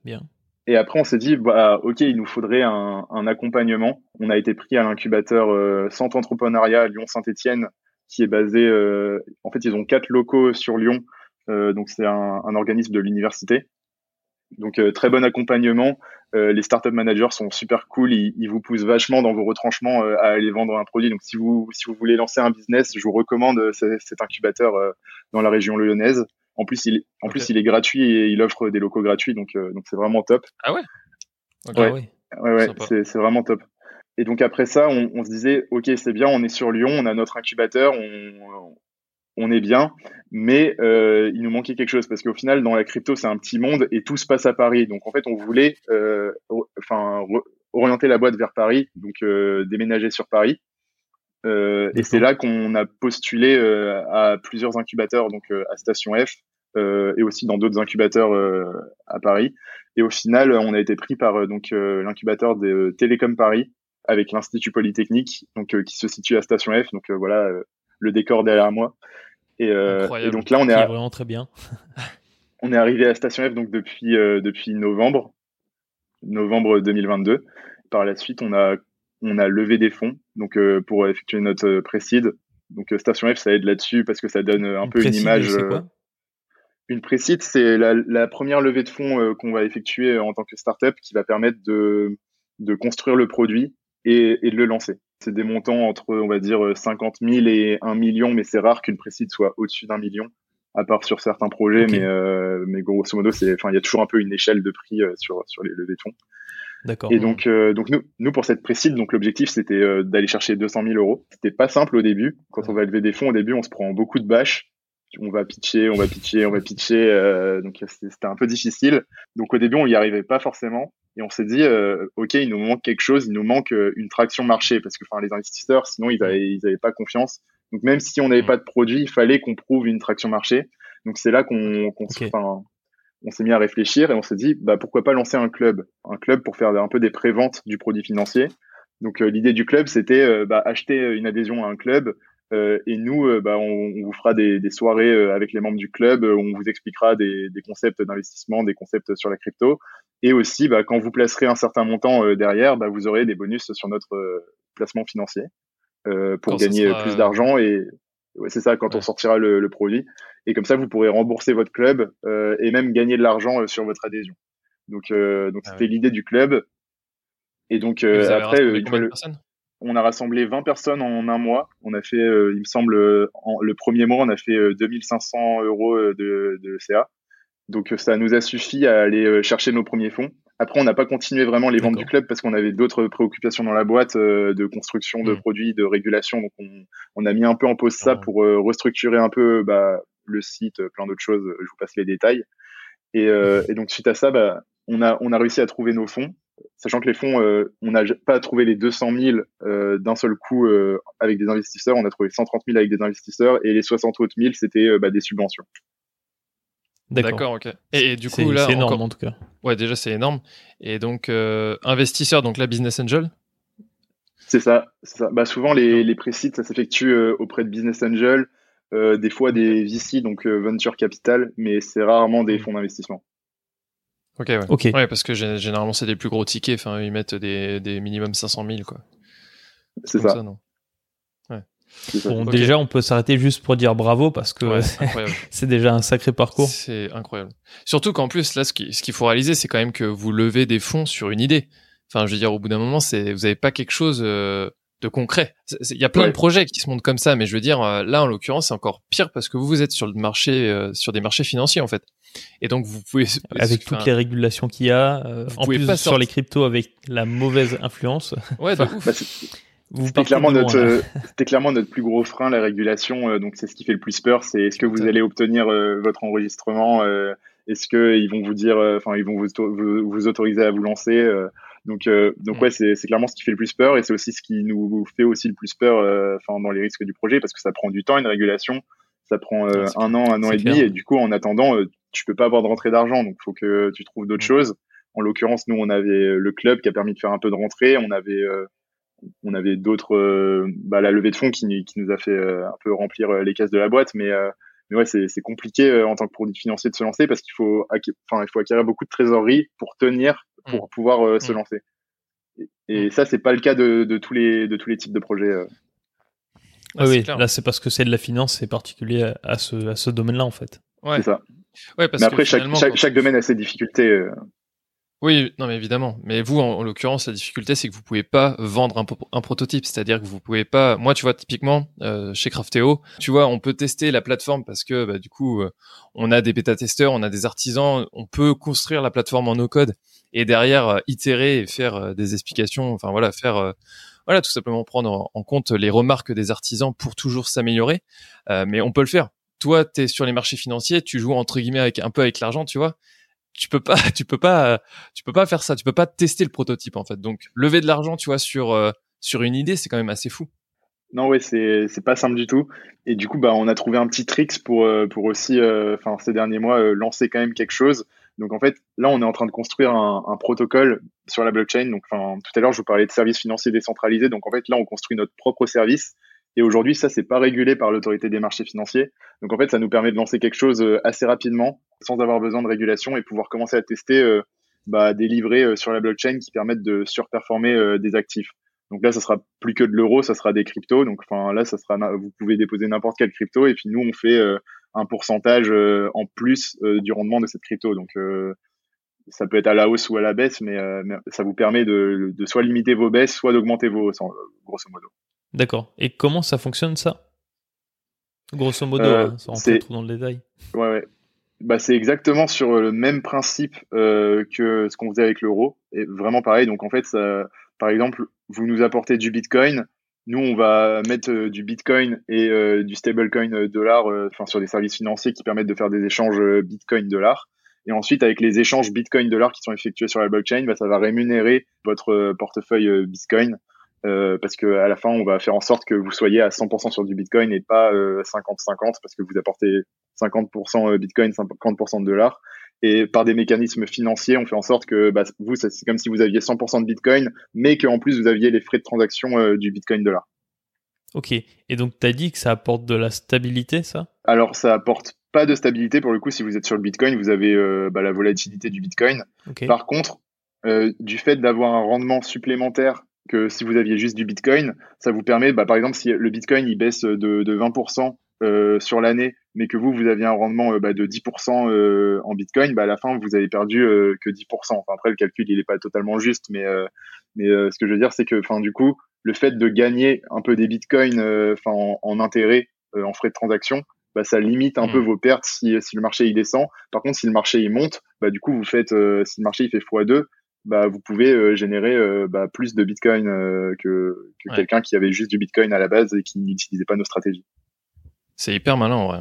Bien. Et après, on s'est dit, bah, ok, il nous faudrait un, un accompagnement. On a été pris à l'incubateur Centre Entrepreneuriat Lyon-Saint-Étienne, qui est basé. Euh, en fait, ils ont quatre locaux sur Lyon. Euh, donc c'est un, un, organisme de l'université. Donc euh, très bon accompagnement. les startup managers sont super cool. Ils, ils, vous poussent vachement dans vos retranchements à aller vendre un produit. Donc si vous si vous voulez lancer un business, je vous recommande cet incubateur dans la région lyonnaise. En plus, il, en plus, il est gratuit et il offre des locaux gratuits, donc donc c'est vraiment top. Ah ouais? ouais, ouais, ouais c'est c'est vraiment top. Et donc après ça, on, on se disait, ok, c'est bien, on est sur Lyon, on a notre incubateur, on, on est bien, mais euh, il nous manquait quelque chose parce qu'au final, dans la crypto, c'est un petit monde et tout se passe à Paris. Donc en fait, on voulait, euh, enfin, orienter la boîte vers Paris, donc euh, déménager sur Paris. et c'est là qu'on a postulé à plusieurs incubateurs, donc à Station F et aussi dans d'autres incubateurs à Paris. Et au final, on a été pris par donc l'incubateur de Télécom Paris avec l'Institut Polytechnique, donc qui se situe à Station F. Donc voilà le décor derrière moi. Et, et donc là, on est, vraiment très bien. on est arrivé à Station F donc depuis depuis novembre novembre 2022. Par la suite, on a on a levé des fonds donc pour effectuer notre précide. Donc Station F, ça aide là-dessus parce que ça donne un peu une image. Une précide, c'est la, première levée de fonds qu'on va effectuer en tant que startup qui va permettre de, de construire le produit et, et de le lancer. C'est des montants entre, on va dire, 50 000 et 1 million, mais c'est rare qu'une précide soit au-dessus d'un million, à part sur certains projets. Mais, euh, mais grosso modo, c'est, enfin, il y a toujours un peu une échelle de prix euh, sur, sur les levées de fonds. D'accord. Et donc, euh, donc nous, nous, pour cette précide, donc l'objectif, c'était d'aller chercher 200 000 euros. C'était pas simple au début. Quand on va lever des fonds, au début, on se prend beaucoup de bâches on va pitcher, on va pitcher, on va pitcher. Euh, donc c'était un peu difficile. Donc au début, on y arrivait pas forcément. Et on s'est dit, euh, ok, il nous manque quelque chose, il nous manque euh, une traction marché, parce que enfin les investisseurs, sinon ils avaient, ils avaient pas confiance. Donc même si on n'avait pas de produit, il fallait qu'on prouve une traction marché. Donc c'est là qu'on qu'on on s'est mis à réfléchir et on s'est dit, bah pourquoi pas lancer un club, un club pour faire un peu des préventes du produit financier. Donc l'idée du club, c'était bah, acheter une adhésion à un club, euh, et nous, euh, bah, on, vous fera des, soirées euh, avec les membres du club où on vous expliquera des, concepts d'investissement, des concepts sur la crypto. Et aussi, bah, quand vous placerez un certain montant derrière, bah, vous aurez des bonus sur notre placement financier pour gagner plus d'argent. Et c'est ça, quand on sortira le, produit. Et comme ça, vous pourrez rembourser votre club et même gagner de l'argent sur votre adhésion. Donc, donc ah c'était l'idée du club. Et donc après, une on a rassemblé 20 personnes en un mois. On a fait, euh, il me semble, le premier mois, on a fait 2500 euh, euros euh, de, de, CA. Donc ça nous a suffi à aller chercher nos premiers fonds. Après, on n'a pas continué vraiment les ventes du club parce qu'on avait d'autres préoccupations dans la boîte de construction de mmh. produits, de régulation. Donc on, a mis un peu en pause ça pour restructurer un peu bah, le site, plein d'autres choses. Je vous passe les détails. Et, et donc suite à ça, bah, on a on a réussi à trouver nos fonds sachant que les fonds, euh, on n'a pas trouvé les 200 000 euh, d'un seul coup euh, avec des investisseurs, on a trouvé 130 000 avec des investisseurs et les 60 autres 000 c'était bah, des subventions. D'accord, ok. Et, du coup là, c'est énorme en tout cas. Ouais, déjà c'est énorme. Et donc investisseurs, donc la business angel? C'est ça, ça. Bah, souvent les, les ça s'effectue auprès de business angel, des fois des VC, donc venture capital, mais c'est rarement des hmm. fonds d'investissement. Ok, ouais. Ok. Ouais, parce que généralement, c'est des plus gros tickets. Enfin, ils mettent des, des minimum 500 000, quoi. C'est ça. non ouais. Bon, déjà, on peut s'arrêter juste pour dire bravo parce que c'est déjà un sacré parcours. C'est incroyable. Surtout qu'en plus, là, ce qu'il ce qu'il faut réaliser, c'est quand même que vous levez des fonds sur une idée. Enfin, je veux dire, au bout d'un moment, c'est vous n'avez pas quelque chose euh, de concret. Il y a plein de projets qui se montent comme ça, mais je veux dire, euh, là, en l'occurrence, c'est encore pire parce que vous, vous êtes sur le marché, euh, sur des marchés financiers, en fait. Et donc vous pouvez avec toutes les régulations qu'il y a, euh, en plus pas sur les cryptos avec la mauvaise influence. Ouais, bah, c'était clairement notre clairement notre plus gros frein la régulation euh, donc c'est ce qui fait le plus peur c'est est-ce que vous allez obtenir euh, votre enregistrement est-ce que ils vont vous dire enfin ils vont vous, vous, autoriser à vous lancer donc donc mm. ouais c'est c'est clairement ce qui fait le plus peur et c'est aussi ce qui nous fait aussi le plus peur enfin dans les risques du projet parce que ça prend du temps une régulation ça prend un an un an et demi et du coup en attendant tu peux pas avoir de rentrée d'argent, donc il faut que tu trouves d'autres choses. En l'occurrence, nous, on avait le club qui a permis de faire un peu de rentrée. On avait, euh, on avait d'autres, euh, bah, la levée de fonds qui, qui nous a fait euh, un peu remplir les caisses de la boîte. Mais, mais ouais, c'est compliqué en tant que produit financier de se lancer parce qu'il faut, enfin, il faut acquérir beaucoup de trésorerie pour tenir, pour mmh. pouvoir se mmh. lancer. Et, mmh. ça, c'est pas le cas de, de, tous les, de tous les types de projets. Ah, oui, là, c'est parce que c'est de la finance, c'est particulier à ce, à ce domaine-là, en fait. Ouais. C'est ça. Ouais, parce mais après, chaque, chaque, chaque, domaine a ses difficultés. Euh. Oui, non, mais évidemment. Mais vous, en, l'occurrence, la difficulté, c'est que vous pouvez pas vendre un, prototype. C'est-à-dire que vous pouvez pas. Moi, tu vois, typiquement, euh, chez Crafteo, tu vois, on peut tester la plateforme parce que, bah, du coup, euh, on a des bêta-testeurs, on a des artisans, on peut construire la plateforme en no-code et derrière euh, itérer et faire des explications. Enfin, voilà, faire voilà, tout simplement prendre en compte les remarques des artisans pour toujours s'améliorer. Euh, mais on peut le faire toi, tu es sur les marchés financiers, tu joues entre guillemets avec un peu avec l'argent, tu vois. Tu peux pas, tu peux pas, tu peux pas faire ça. Tu peux pas tester le prototype en fait. Donc lever de l'argent, tu vois, sur euh, sur une idée, c'est quand même assez fou. Non, ouais, c'est c'est pas simple du tout. Et du coup, bah, on a trouvé un petit tricks pour pour aussi, enfin, ces derniers mois, lancer quand même quelque chose. Donc en fait, là, on est en train de construire un, un protocole sur la blockchain. Donc, enfin, tout à l'heure, je vous parlais de services financiers décentralisés. Donc en fait, là, on construit notre propre service. Et aujourd'hui, ça, c'est pas régulé par l'autorité des marchés financiers. Donc en fait, ça nous permet de lancer quelque chose assez rapidement, sans avoir besoin de régulation et pouvoir commencer à tester bah, des livrets sur la blockchain qui permettent de surperformer des actifs. Donc là, ça sera plus que de l'euro, ça sera des cryptos. Donc enfin là, ça sera, vous pouvez déposer n'importe quelle crypto et puis nous, on fait euh, un pourcentage euh, en plus euh, du rendement de cette crypto. Donc ça peut être à la hausse ou à la baisse, mais, ça vous permet de, de, soit limiter vos baisses, soit d'augmenter vos hausses, grosso modo. D'accord. Et comment ça fonctionne ça? Grosso modo, hein, sans rentrer trop dans le détail. Ouais, ouais. Bah, c'est exactement sur le même principe que ce qu'on faisait avec l'euro. Et vraiment pareil. Donc en fait, ça, par exemple, vous nous apportez du Bitcoin, nous on va mettre euh, du Bitcoin et euh, du stablecoin euh, dollar, enfin sur des services financiers qui permettent de faire des échanges Bitcoin dollar. Et ensuite, avec les échanges Bitcoin dollar qui sont effectués sur la blockchain, bah, ça va rémunérer votre portefeuille Bitcoin parce que à la fin, on va faire en sorte que vous soyez à 100% sur du Bitcoin et pas 50-50 parce que vous apportez 50% Bitcoin, 50% de dollars. Et par des mécanismes financiers, on fait en sorte que bah, vous, c'est comme si vous aviez 100% de Bitcoin, mais qu'en plus, vous aviez les frais de transaction euh, du Bitcoin dollar. Ok. Et donc, tu as dit que ça apporte de la stabilité, ça? Alors, ça apporte pas de stabilité. Pour le coup, si vous êtes sur le Bitcoin, vous avez euh, bah, la volatilité du Bitcoin. Par contre, euh, du fait d'avoir un rendement supplémentaire que si vous aviez juste du Bitcoin, ça vous permet, bah, par exemple, si le Bitcoin il baisse de, de 20% euh, sur l'année, mais que vous, vous aviez un rendement euh, bah, de 10% euh, en Bitcoin, bah, à la fin, vous avez perdu que 10%. Enfin, après, le calcul, il n'est pas totalement juste, mais, mais ce que je veux dire, c'est que, enfin, du coup, le fait de gagner un peu des Bitcoins enfin, en, en, intérêt, en frais de transaction, bah, ça limite un peu mmh. vos pertes si, si le marché il descend. Par contre, si le marché il monte, bah, du coup, vous faites, si le marché il fait x2, bah, vous pouvez générer bah, plus de Bitcoin que, que quelqu'un qui avait juste du Bitcoin à la base et qui n'utilisait pas nos stratégies. C'est hyper malin en vrai.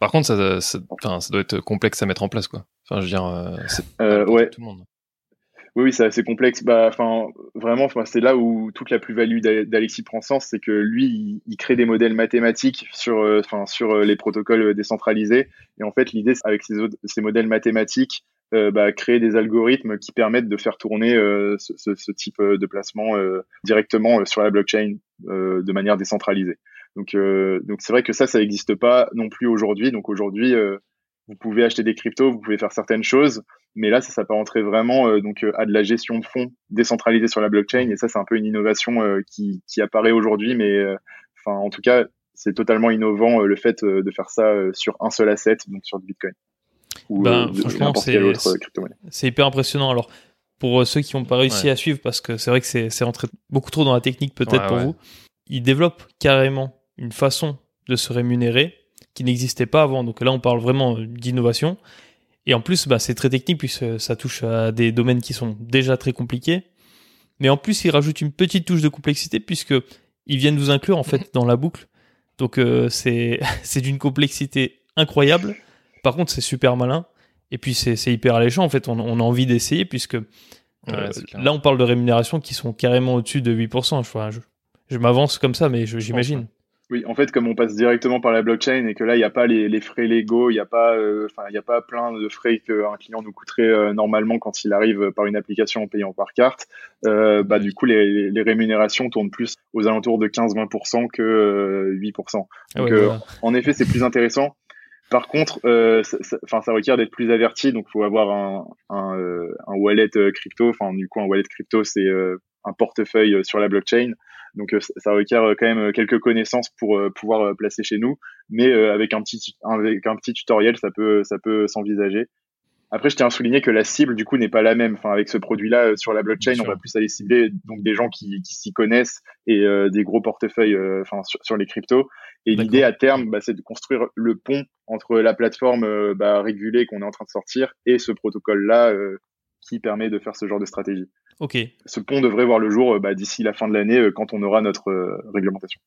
Par contre, ça, ça, ça, doit être complexe à mettre en place, quoi. Enfin, je veux dire, euh, c'est euh, ouais. tout le monde. Oui, oui, c'est assez complexe. Bah, enfin, vraiment, c'est là où toute la plus-value d'Alexis prend sens, c'est que lui, il, crée des modèles mathématiques sur, euh, enfin, sur les protocoles décentralisés. Et en fait, l'idée, avec ces, ces modèles mathématiques, euh, bah, créer des algorithmes qui permettent de faire tourner ce, ce, ce, type de placement directement sur la blockchain de manière décentralisée. Donc, euh, donc c'est vrai que ça, ça n'existe pas non plus aujourd'hui. Donc aujourd'hui, euh, vous pouvez acheter des cryptos, vous pouvez faire certaines choses, mais là, ça, rentrer vraiment euh, donc à de la gestion de fonds décentralisée sur la blockchain. Et ça, c'est un peu une innovation qui, qui apparaît aujourd'hui, mais enfin, en tout cas, c'est totalement innovant le fait de faire ça sur un seul asset, donc sur du Bitcoin. Ou ben, franchement, c'est hyper impressionnant. Alors, pour ceux qui n'ont pas réussi à suivre, parce que c'est vrai que c'est rentré beaucoup trop dans la technique peut-être pour vous, ils développent carrément une façon de se rémunérer qui n'existait pas avant. Donc là, on parle vraiment d'innovation. Et en plus, bah, c'est très technique puisque ça touche à des domaines qui sont déjà très compliqués. Mais en plus, ils rajoutent une petite touche de complexité puisque ils viennent vous inclure en fait dans la boucle. Donc euh, c'est c'est d'une complexité incroyable. Par contre, c'est super malin. Et puis c'est hyper alléchant en fait. On, a envie d'essayer puisque euh, là, on parle de rémunérations qui sont carrément au-dessus de 8%. Je, je, je m'avance comme ça, mais j'imagine. Oui, en fait, comme on passe directement par la blockchain et que là, il n'y a pas les, frais légaux, il n'y a pas, euh, il a pas plein de frais qu'un client nous coûterait euh, normalement quand il arrive par une application en payant par carte. Euh, bah, du coup, les, rémunérations tournent plus aux alentours de 15-20% que 8%. Ah donc, en effet, c'est plus intéressant. Par contre, enfin, ça, requiert d'être plus averti, donc faut avoir un, un, un wallet crypto. Enfin, du coup, un wallet crypto, c'est un portefeuille sur la blockchain. Donc euh, ça requiert euh, quand même euh, quelques connaissances pour pouvoir placer chez nous, mais avec un petit avec un petit tutoriel, ça peut ça peut s'envisager. Après, je tiens à souligner que la cible, du coup, n'est pas la même. Enfin, avec ce produit-là, sur la blockchain, on va plus aller cibler donc des gens qui, qui s'y connaissent et des gros portefeuilles, enfin, sur, les cryptos. Et l'idée à terme, bah, c'est de construire le pont entre la plateforme bah, régulée qu'on est en train de sortir et ce protocole-là qui permet de faire ce genre de stratégie. Ok. Ce pont devrait voir le jour euh, bah, d'ici la fin de l'année euh, quand on aura notre euh, réglementation.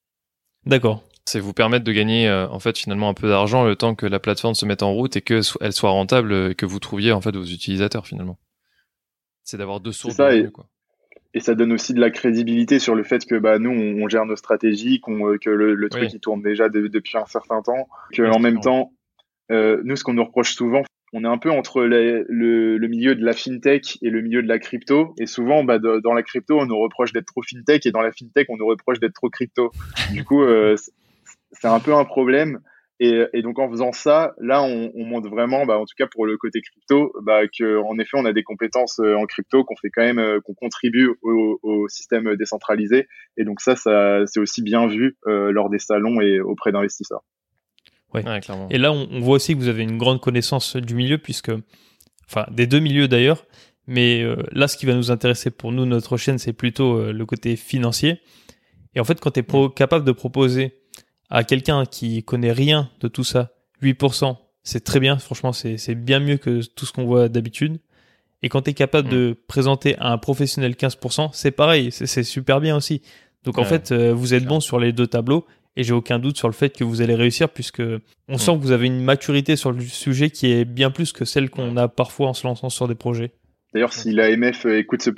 D'accord. C'est vous permettre de gagner en fait finalement un peu d'argent le temps que la plateforme se mette en route et qu'elle soit rentable et que vous trouviez en fait vos utilisateurs finalement. C'est d'avoir deux sources. de quoi. et ça donne aussi de la crédibilité sur le fait que bah nous on, gère nos stratégies, qu'on que le, le truc il tourne déjà depuis un certain temps, que en même temps nous ce qu'on nous reproche souvent on est un peu entre le, milieu de la fintech et le milieu de la crypto. Et souvent, bah, dans la crypto, on nous reproche d'être trop fintech et dans la fintech, on nous reproche d'être trop crypto. Du coup, euh, c'est un peu un problème. Et, donc en faisant ça, là, on, on montre vraiment, bah, en tout cas pour le côté crypto, bah, que en effet, on a des compétences euh, en crypto, qu'on fait quand même, euh, qu'on contribue au, système décentralisé. Et donc ça, c'est aussi bien vu lors des salons et auprès d'investisseurs. Ouais. Et là, on, voit aussi que vous avez une grande connaissance du milieu, puisque, enfin, des deux milieux d'ailleurs. Mais euh, là, ce qui va nous intéresser pour nous, notre chaîne, c'est plutôt euh, le côté financier. Et en fait, quand tu es mm. capable de proposer à quelqu'un qui connaît rien de tout ça, 8%, c'est très bien. Franchement, c'est bien mieux que tout ce qu'on voit d'habitude. Et quand tu es capable de mm. présenter à un professionnel 15%, c'est pareil, c'est super bien aussi. Donc en fait, euh, vous êtes bon sur les deux tableaux et j'ai aucun doute sur le fait que vous allez réussir puisque on sent que vous avez une maturité sur le sujet qui est bien plus que celle qu'on a parfois en se lançant sur des projets. D'ailleurs, si l'AMF euh, écoute ce,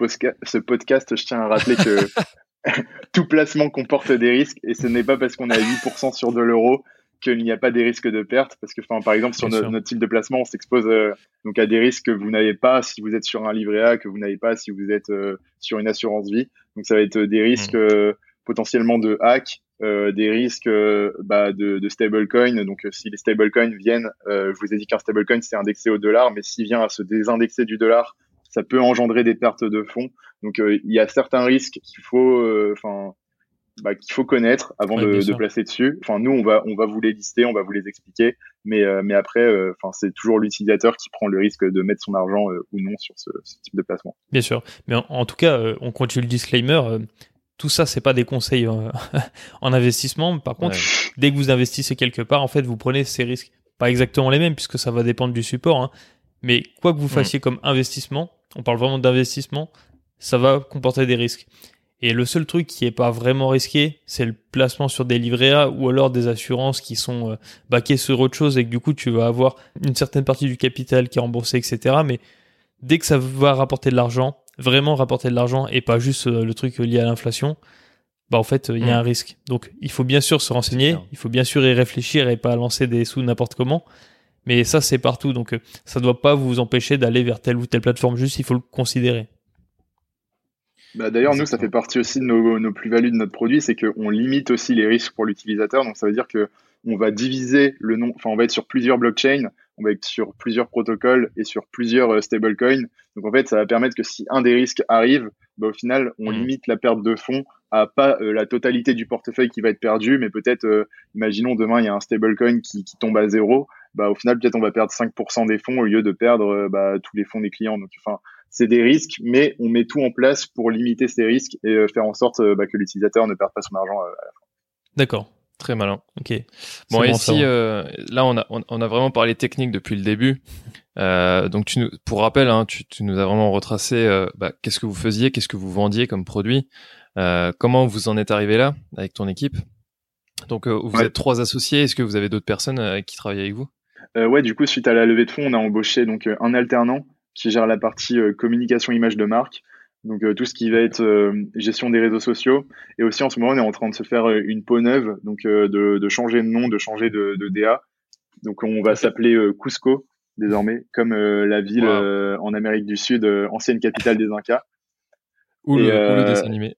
ce podcast, je tiens à rappeler que tout placement comporte des risques et ce n'est pas parce qu'on est à 8% sur de l'euro qu'il n'y a pas des risques de perte parce que enfin par exemple sur notre, type de placement on s'expose euh, donc à des risques que vous n'avez pas si vous êtes sur un livret A que vous n'avez pas si vous êtes euh, sur une assurance vie donc ça va être des risques mmh. Potentiellement de hack euh, des risques euh, bah, de, de stablecoin. Donc, euh, si les stablecoins viennent, je vous ai dit qu'un stablecoin c'est indexé au dollar, mais s'il vient à se désindexer du dollar, ça peut engendrer des pertes de fonds. Donc, il y a certains risques qu'il faut, enfin, bah, qu'il faut connaître avant de, de, placer dessus. Enfin, nous, on va, on va vous les lister, on va vous les expliquer, mais, mais après, enfin, c'est toujours l'utilisateur qui prend le risque de mettre son argent ou non sur ce, ce, type de placement. Bien sûr, mais en, en tout cas, on continue le disclaimer tout ça, c'est pas des conseils euh, en investissement. Par contre, dès que vous investissez quelque part, en fait, vous prenez ces risques. Pas exactement les mêmes, puisque ça va dépendre du support. Hein. Mais quoi que vous mm. fassiez comme investissement, on parle vraiment d'investissement, ça va comporter des risques. Et le seul truc qui est pas vraiment risqué, c'est le placement sur des livrets A ou alors des assurances qui sont euh, baquées sur autre chose et que du coup tu vas avoir une certaine partie du capital qui est remboursé, etc. Mais dès que ça va rapporter de l'argent, vraiment rapporter de l'argent et pas juste euh, le truc lié à l'inflation, bah en fait il y a mm. un risque. Donc il faut bien sûr se renseigner, il faut bien sûr y réfléchir et pas lancer des sous n'importe comment. Mais ça c'est partout, donc euh, ça doit pas vous empêcher d'aller vers telle ou telle plateforme. Juste il faut le considérer. Bah D'ailleurs, nous, ça fait partie aussi de nos, nos plus-values de notre produit, c'est qu'on limite aussi les risques pour l'utilisateur. Donc, ça veut dire que on va diviser le nom, enfin, on va être sur plusieurs blockchains on va être sur plusieurs protocoles et sur plusieurs euh, stablecoins. Donc en fait, ça va permettre que si un des risques arrive, bah, au final, on mm. limite la perte de fonds à pas euh, la totalité du portefeuille qui va être perdu, mais peut-être, euh, imaginons demain, il y a un stablecoin qui, qui tombe à zéro, bah, au final, peut-être on va perdre 5% des fonds au lieu de perdre bah, tous les fonds des clients. Donc enfin, c'est des risques, mais on met tout en place pour limiter ces risques et faire en sorte bah, que l'utilisateur ne perde pas son argent à la fin. D'accord. Très malin. Ok. Bon, ici, euh, là, on a, on, a vraiment parlé technique depuis le début. Euh, donc, tu nous, pour rappel, hein, tu, tu, nous as vraiment retracé euh, bah, qu'est-ce que vous faisiez, qu'est-ce que vous vendiez comme produit, euh, comment vous en êtes arrivé là avec ton équipe? Donc, euh, vous êtes trois associés. Est-ce que vous avez d'autres personnes qui travaillent avec vous? Ouais, du coup, suite à la levée de fonds, on a embauché donc un alternant qui gère la partie communication image de marque donc euh, tout ce qui va être euh, gestion des réseaux sociaux. Et aussi en ce moment, on est en train de se faire euh, une peau neuve, donc de, de, changer de nom, de changer de, de DA. Donc on va s'appeler Cusco désormais, comme la ville en Amérique du Sud, ancienne capitale des Incas. Ou, le, ou le dessin animé.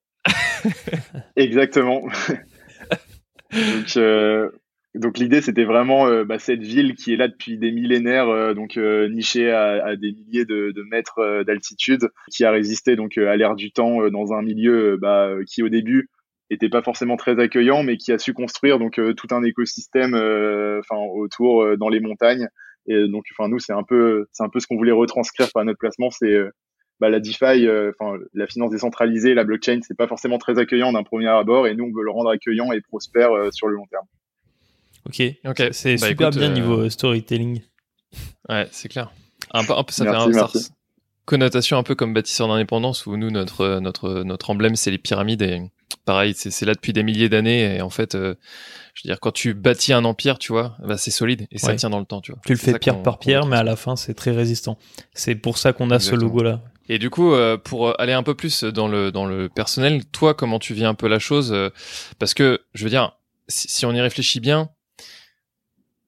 Exactement. donc donc l'idée c'était vraiment euh, bah, cette ville qui est là depuis des millénaires, euh, donc euh, nichée à, à, des milliers de, de mètres d'altitude, qui a résisté donc à l'ère du temps dans un milieu bah, qui au début était pas forcément très accueillant, mais qui a su construire donc tout un écosystème, enfin autour dans les montagnes. Et donc enfin nous c'est un peu c'est un peu ce qu'on voulait retranscrire par notre placement, c'est bah, la DeFi, enfin la finance décentralisée, la blockchain, c'est pas forcément très accueillant d'un premier abord, et nous on veut le rendre accueillant et prospère sur le long terme. Ok, ok, c'est bah, super bien niveau euh, storytelling. Ouais, c'est clair. Un peu, un peu ça fait un, connotation un peu comme bâtisseur d'indépendance où nous notre notre notre emblème c'est les pyramides et pareil c'est là depuis des milliers d'années et en fait euh, je veux dire quand tu bâtis un empire tu vois bah c'est solide et ça tient dans le temps tu vois. Tu le fais pierre par pierre mais à la fin c'est très résistant. C'est pour ça qu'on a ce logo là Et du coup, euh, pour aller un peu plus dans le dans le personnel, toi, comment tu vis un peu la chose euh, Parce que je veux dire, si, si on y réfléchit bien,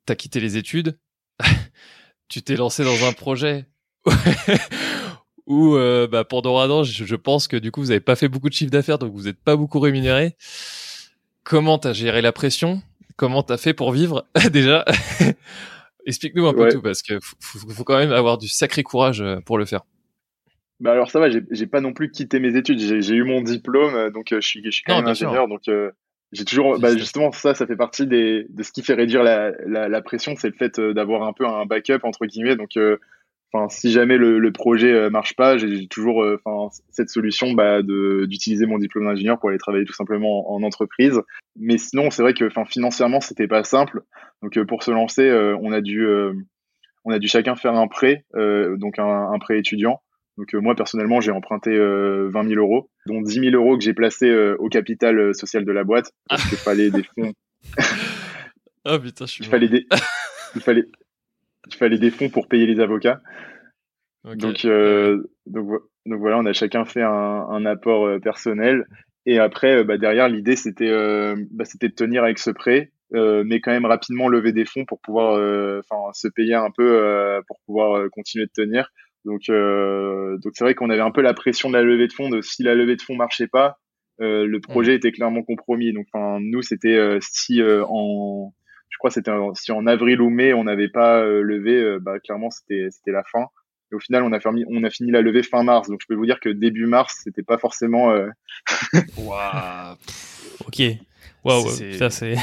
t'as quitté les études, tu t'es lancé dans un projet où, euh, bah, pendant un an, je, je, pense que du coup, vous avez pas fait beaucoup de chiffre d'affaires, donc vous n'êtes pas beaucoup rémunéré. Comment t'as géré la pression? Comment t'as fait pour vivre? Déjà Explique-nous un peu Ouais. tout, parce que faut, faut quand même avoir du sacré courage euh, pour le faire. Bah alors ça va, j'ai pas non plus quitté mes études. J'ai eu mon diplôme, euh, donc je suis, je suis quand Non, même sûr. ingénieur, donc euh, j'ai toujours, bah, justement ça, ça fait partie des, de ce qui fait réduire la, la, la pression, c'est le fait euh, d'avoir un peu un backup entre guillemets. Donc, euh, enfin, si jamais le, le projet euh, marche pas, j'ai toujours, euh, cette solution, bah, de d'utiliser mon diplôme d'ingénieur pour aller travailler tout simplement en, en entreprise. Mais sinon, c'est vrai que, enfin, financièrement, c'était pas simple. Donc, pour se lancer, euh, on a dû, euh, on a dû chacun faire un prêt, euh, donc un, un prêt étudiant. Donc euh, moi personnellement j'ai emprunté euh, 20 000 euros, dont 10 000 euros que j'ai placés euh, au capital euh, social de la boîte parce qu'il fallait des fonds, Oh putain, je suis il fallait des, il fallait, il fallait des fonds pour payer les avocats. Donc euh, donc donc voilà, on a chacun fait un, un apport euh, personnel et après euh, bah, derrière l'idée c'était euh, bah, c'était de tenir avec ce prêt. euh, mais quand même rapidement lever des fonds pour pouvoir euh, enfin se payer un peu euh, pour pouvoir euh, continuer de tenir Donc, euh, donc c'est vrai qu'on avait un peu la pression de la levée de fonds. De si la levée de fonds marchait pas, euh, le projet était clairement compromis. Donc, enfin, nous, c'était euh, si euh, en, je crois, c'était si en avril ou mai on n'avait pas euh, levé, euh, bah clairement c'était c'était la fin. Et au final, on a fini, on a fini la levée fin mars. Donc, je peux vous dire que début mars, c'était pas forcément. euh, Waouh. Ok. Waouh, ça c'est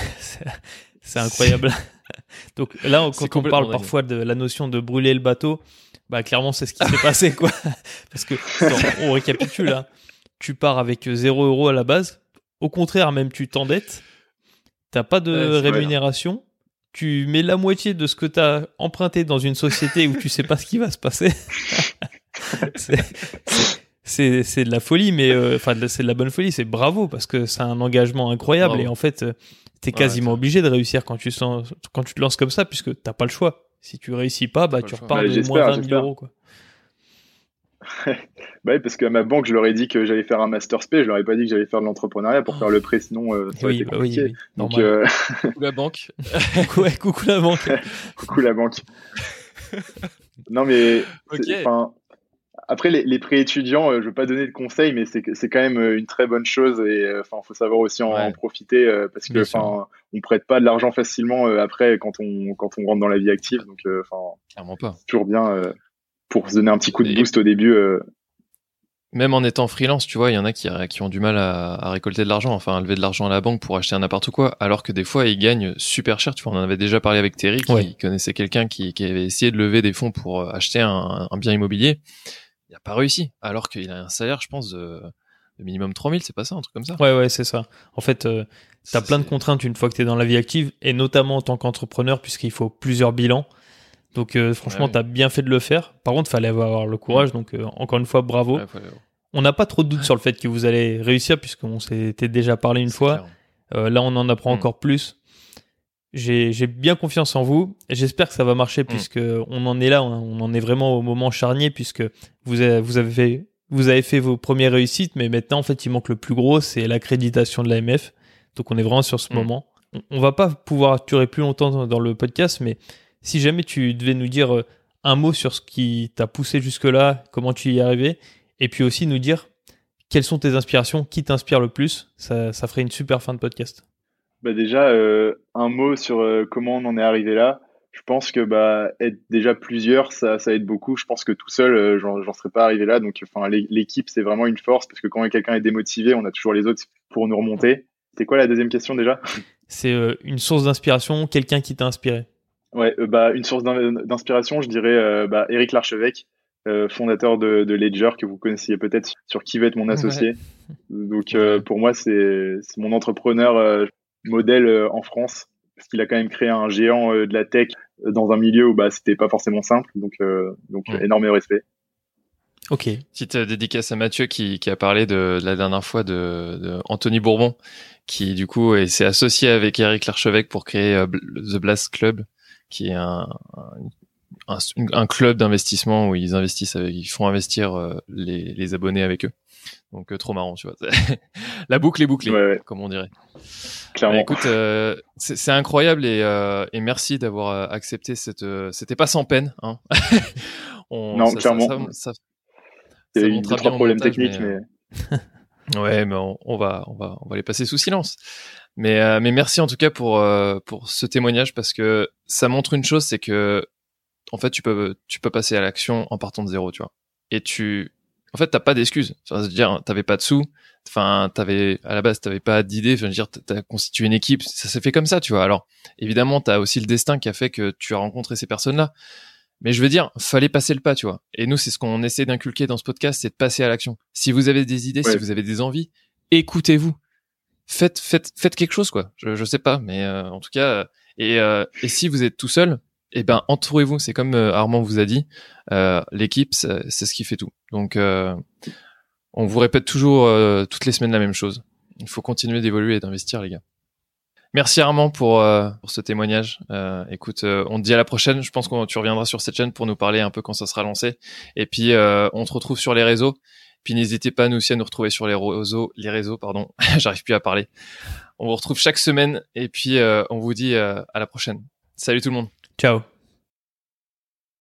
c'est- incroyable. Donc là, on- quand on parle parfois de la notion de brûler le bateau, bah clairement c'est ce qui s'est passé quoi. Parce que on récapitule là. Tu pars avec 0 euros à la base. Au contraire, même tu t'endettes. T'as pas de Ouais, c'est vrai. rémunération. Tu mets la moitié de ce que tu as emprunté dans une société où tu sais pas ce qui va se passer. C'est- de la folie, mais euh, enfin c'est de la bonne folie. C'est bravo parce que c'est un engagement incroyable Bravo. et en fait euh, t'es Ouais, quasiment obligé de réussir quand tu sens, quand tu te lances comme ça puisque t'as pas le choix. Si tu réussis pas, bah tu repars Bah, de moins 20 000 j'espère. euros quoi. Bah oui, parce qu'à ma banque, je leur ai dit que j'allais faire un master spé. Je leur ai pas dit que j'allais faire de l'entrepreneuriat pour faire le prêt, sinon euh, ça aurait Oui, été bah oui, compliqué. oui, Donc, euh, Ou la banque. Coucou, ouais, coucou la banque. coucou la banque. non, mais Ok. Après les, les prêts étudiants, euh, je veux pas donner de conseils, mais c'est quand même euh, une très bonne chose et euh, enfin faut savoir aussi en, Ouais. en profiter euh, parce que enfin on prête pas de l'argent facilement euh, après quand on quand on rentre dans la vie active, donc euh, enfin Clairement pas. c'est toujours bien euh, pour se donner un petit coup de Et- boost au début. euh, Même en étant freelance, tu vois, il y en a qui, qui ont du mal à, à récolter de l'argent, enfin à lever de l'argent à la banque pour acheter un n'importe quoi, alors que des fois ils gagnent super cher. Tu vois, on en avait déjà parlé avec Terry, qui Ouais. connaissait quelqu'un qui, qui avait essayé de lever des fonds pour acheter un, un bien immobilier. Il n'a pas réussi, alors qu'il a un salaire, je pense, de, de minimum 3000, c'est pas ça, un truc comme ça. Ouais, ouais, c'est ça. En fait, euh, t'as C'est- plein de contraintes une fois que t'es dans la vie active et notamment en tant qu'entrepreneur puisqu'il faut plusieurs bilans. Donc euh, franchement, Ouais. t'as bien fait de le faire. Par contre, fallait avoir le courage. Donc euh, encore une fois, bravo. Ouais, On n'a pas trop de doute sur le fait que vous allez réussir puisqu'on s'était déjà parlé une fois. Euh, là, on en apprend Mm. encore plus. J'ai bien confiance en vous j'espère que ça va marcher Mm. puisque on en est là, on, on en est vraiment au moment charnier puisque vous avez, vous avez fait, vous avez fait vos premières réussites, mais maintenant en fait il manque le plus gros, c'est l'accréditation de l'AMF. Donc on est vraiment sur ce Mm. moment. On, on va pas pouvoir durer plus longtemps dans, dans le podcast, mais si jamais tu devais nous dire euh, un mot sur ce qui t'a poussé jusque là, comment tu y es arrivé, et puis aussi nous dire quelles sont tes inspirations, qui t'inspire le plus, ça, ça ferait une super fin de podcast. Bah déjà, euh, un mot sur euh, comment on en est arrivé là. Je pense que bah être déjà plusieurs, ça, ça aide beaucoup. Je pense que tout seul, euh, j'en serais pas arrivé là. Donc, enfin, l'é- l'équipe, c'est vraiment une force parce que quand quelqu'un est démotivé, on a toujours les autres pour nous remonter. C'était quoi la deuxième question déjà? C'est une source d'inspiration, quelqu'un qui t'a inspiré. Ouais, bah une source d'in- d'inspiration, je dirais euh, bah, Eric Larchevêque, euh, fondateur de, de Ledger que vous connaissiez peut-être sur qui va être mon associé. Donc euh, pour moi, c'est c'est mon entrepreneur modèle euh, en France parce qu'il a quand même créé un géant euh, de la tech euh, dans un milieu où bah c'était pas forcément simple. Donc euh, donc Ouais. énorme respect. Ok. Petite dédicace à Mathieu qui, qui a parlé de, de la dernière fois de, de Anthony Bourbon, qui du coup est- s'est associé avec Eric Larchevêque pour créer euh, The Blast Club, qui est un, un- un, club d'investissement où ils investissent, avec, ils font investir les, les abonnés avec eux. Donc trop marrant, tu vois. La boucle est bouclée, comme on dirait. Clairement. Écoute, c'est incroyable et, et merci d'avoir accepté cette. C'était pas sans peine. Hein. on, non, clairement. Ça, il y a eu deux trois problèmes techniques, mais. ouais, mais on, va, on va, on va les passer sous silence. Mais, euh, mais merci en tout cas pour euh, pour ce témoignage parce que ça montre une chose, c'est que en fait tu peux tu peux passer à l'action en partant de zéro, tu vois. Et tu, en fait, t'as pas d'excuses. Enfin, à dire, t'avais pas de sous. Enfin, t'avais à la base, t'avais pas d'idée. Enfin, dire, t'as constitué une équipe. Ça s'est fait comme ça, tu vois. Alors, évidemment, t'as aussi le destin qui a fait que tu as rencontré ces personnes-là. Mais je veux dire, fallait passer le pas, tu vois. Et nous, c'est ce qu'on essaie d'inculquer dans ce podcast, c'est de passer à l'action. Si vous avez des idées, si vous avez des envies, écoutez-vous. Faites, faites, faites quelque chose, quoi. Je, je sais pas, mais euh, en tout cas, et, euh, et si vous êtes tout seul, eh ben entourez-vous. C'est comme euh, Armand vous a dit, l'équipe, c'est ce qui fait tout. Donc, on vous répète toujours toutes les semaines la même chose. Il faut continuer d'évoluer et d'investir, les gars. Merci Armand pour, euh, pour ce témoignage. Euh, écoute, euh, on te dit à la prochaine. Je pense que tu reviendras sur cette chaîne pour nous parler un peu quand ça sera lancé. Et puis, on te retrouve sur les réseaux. Puis n'hésitez pas nous aussi à nous retrouver sur les réseaux. Les réseaux, pardon. J'arrive plus à parler. On vous retrouve chaque semaine. Et puis, on vous dit à la prochaine. Salut tout le monde. Ciao.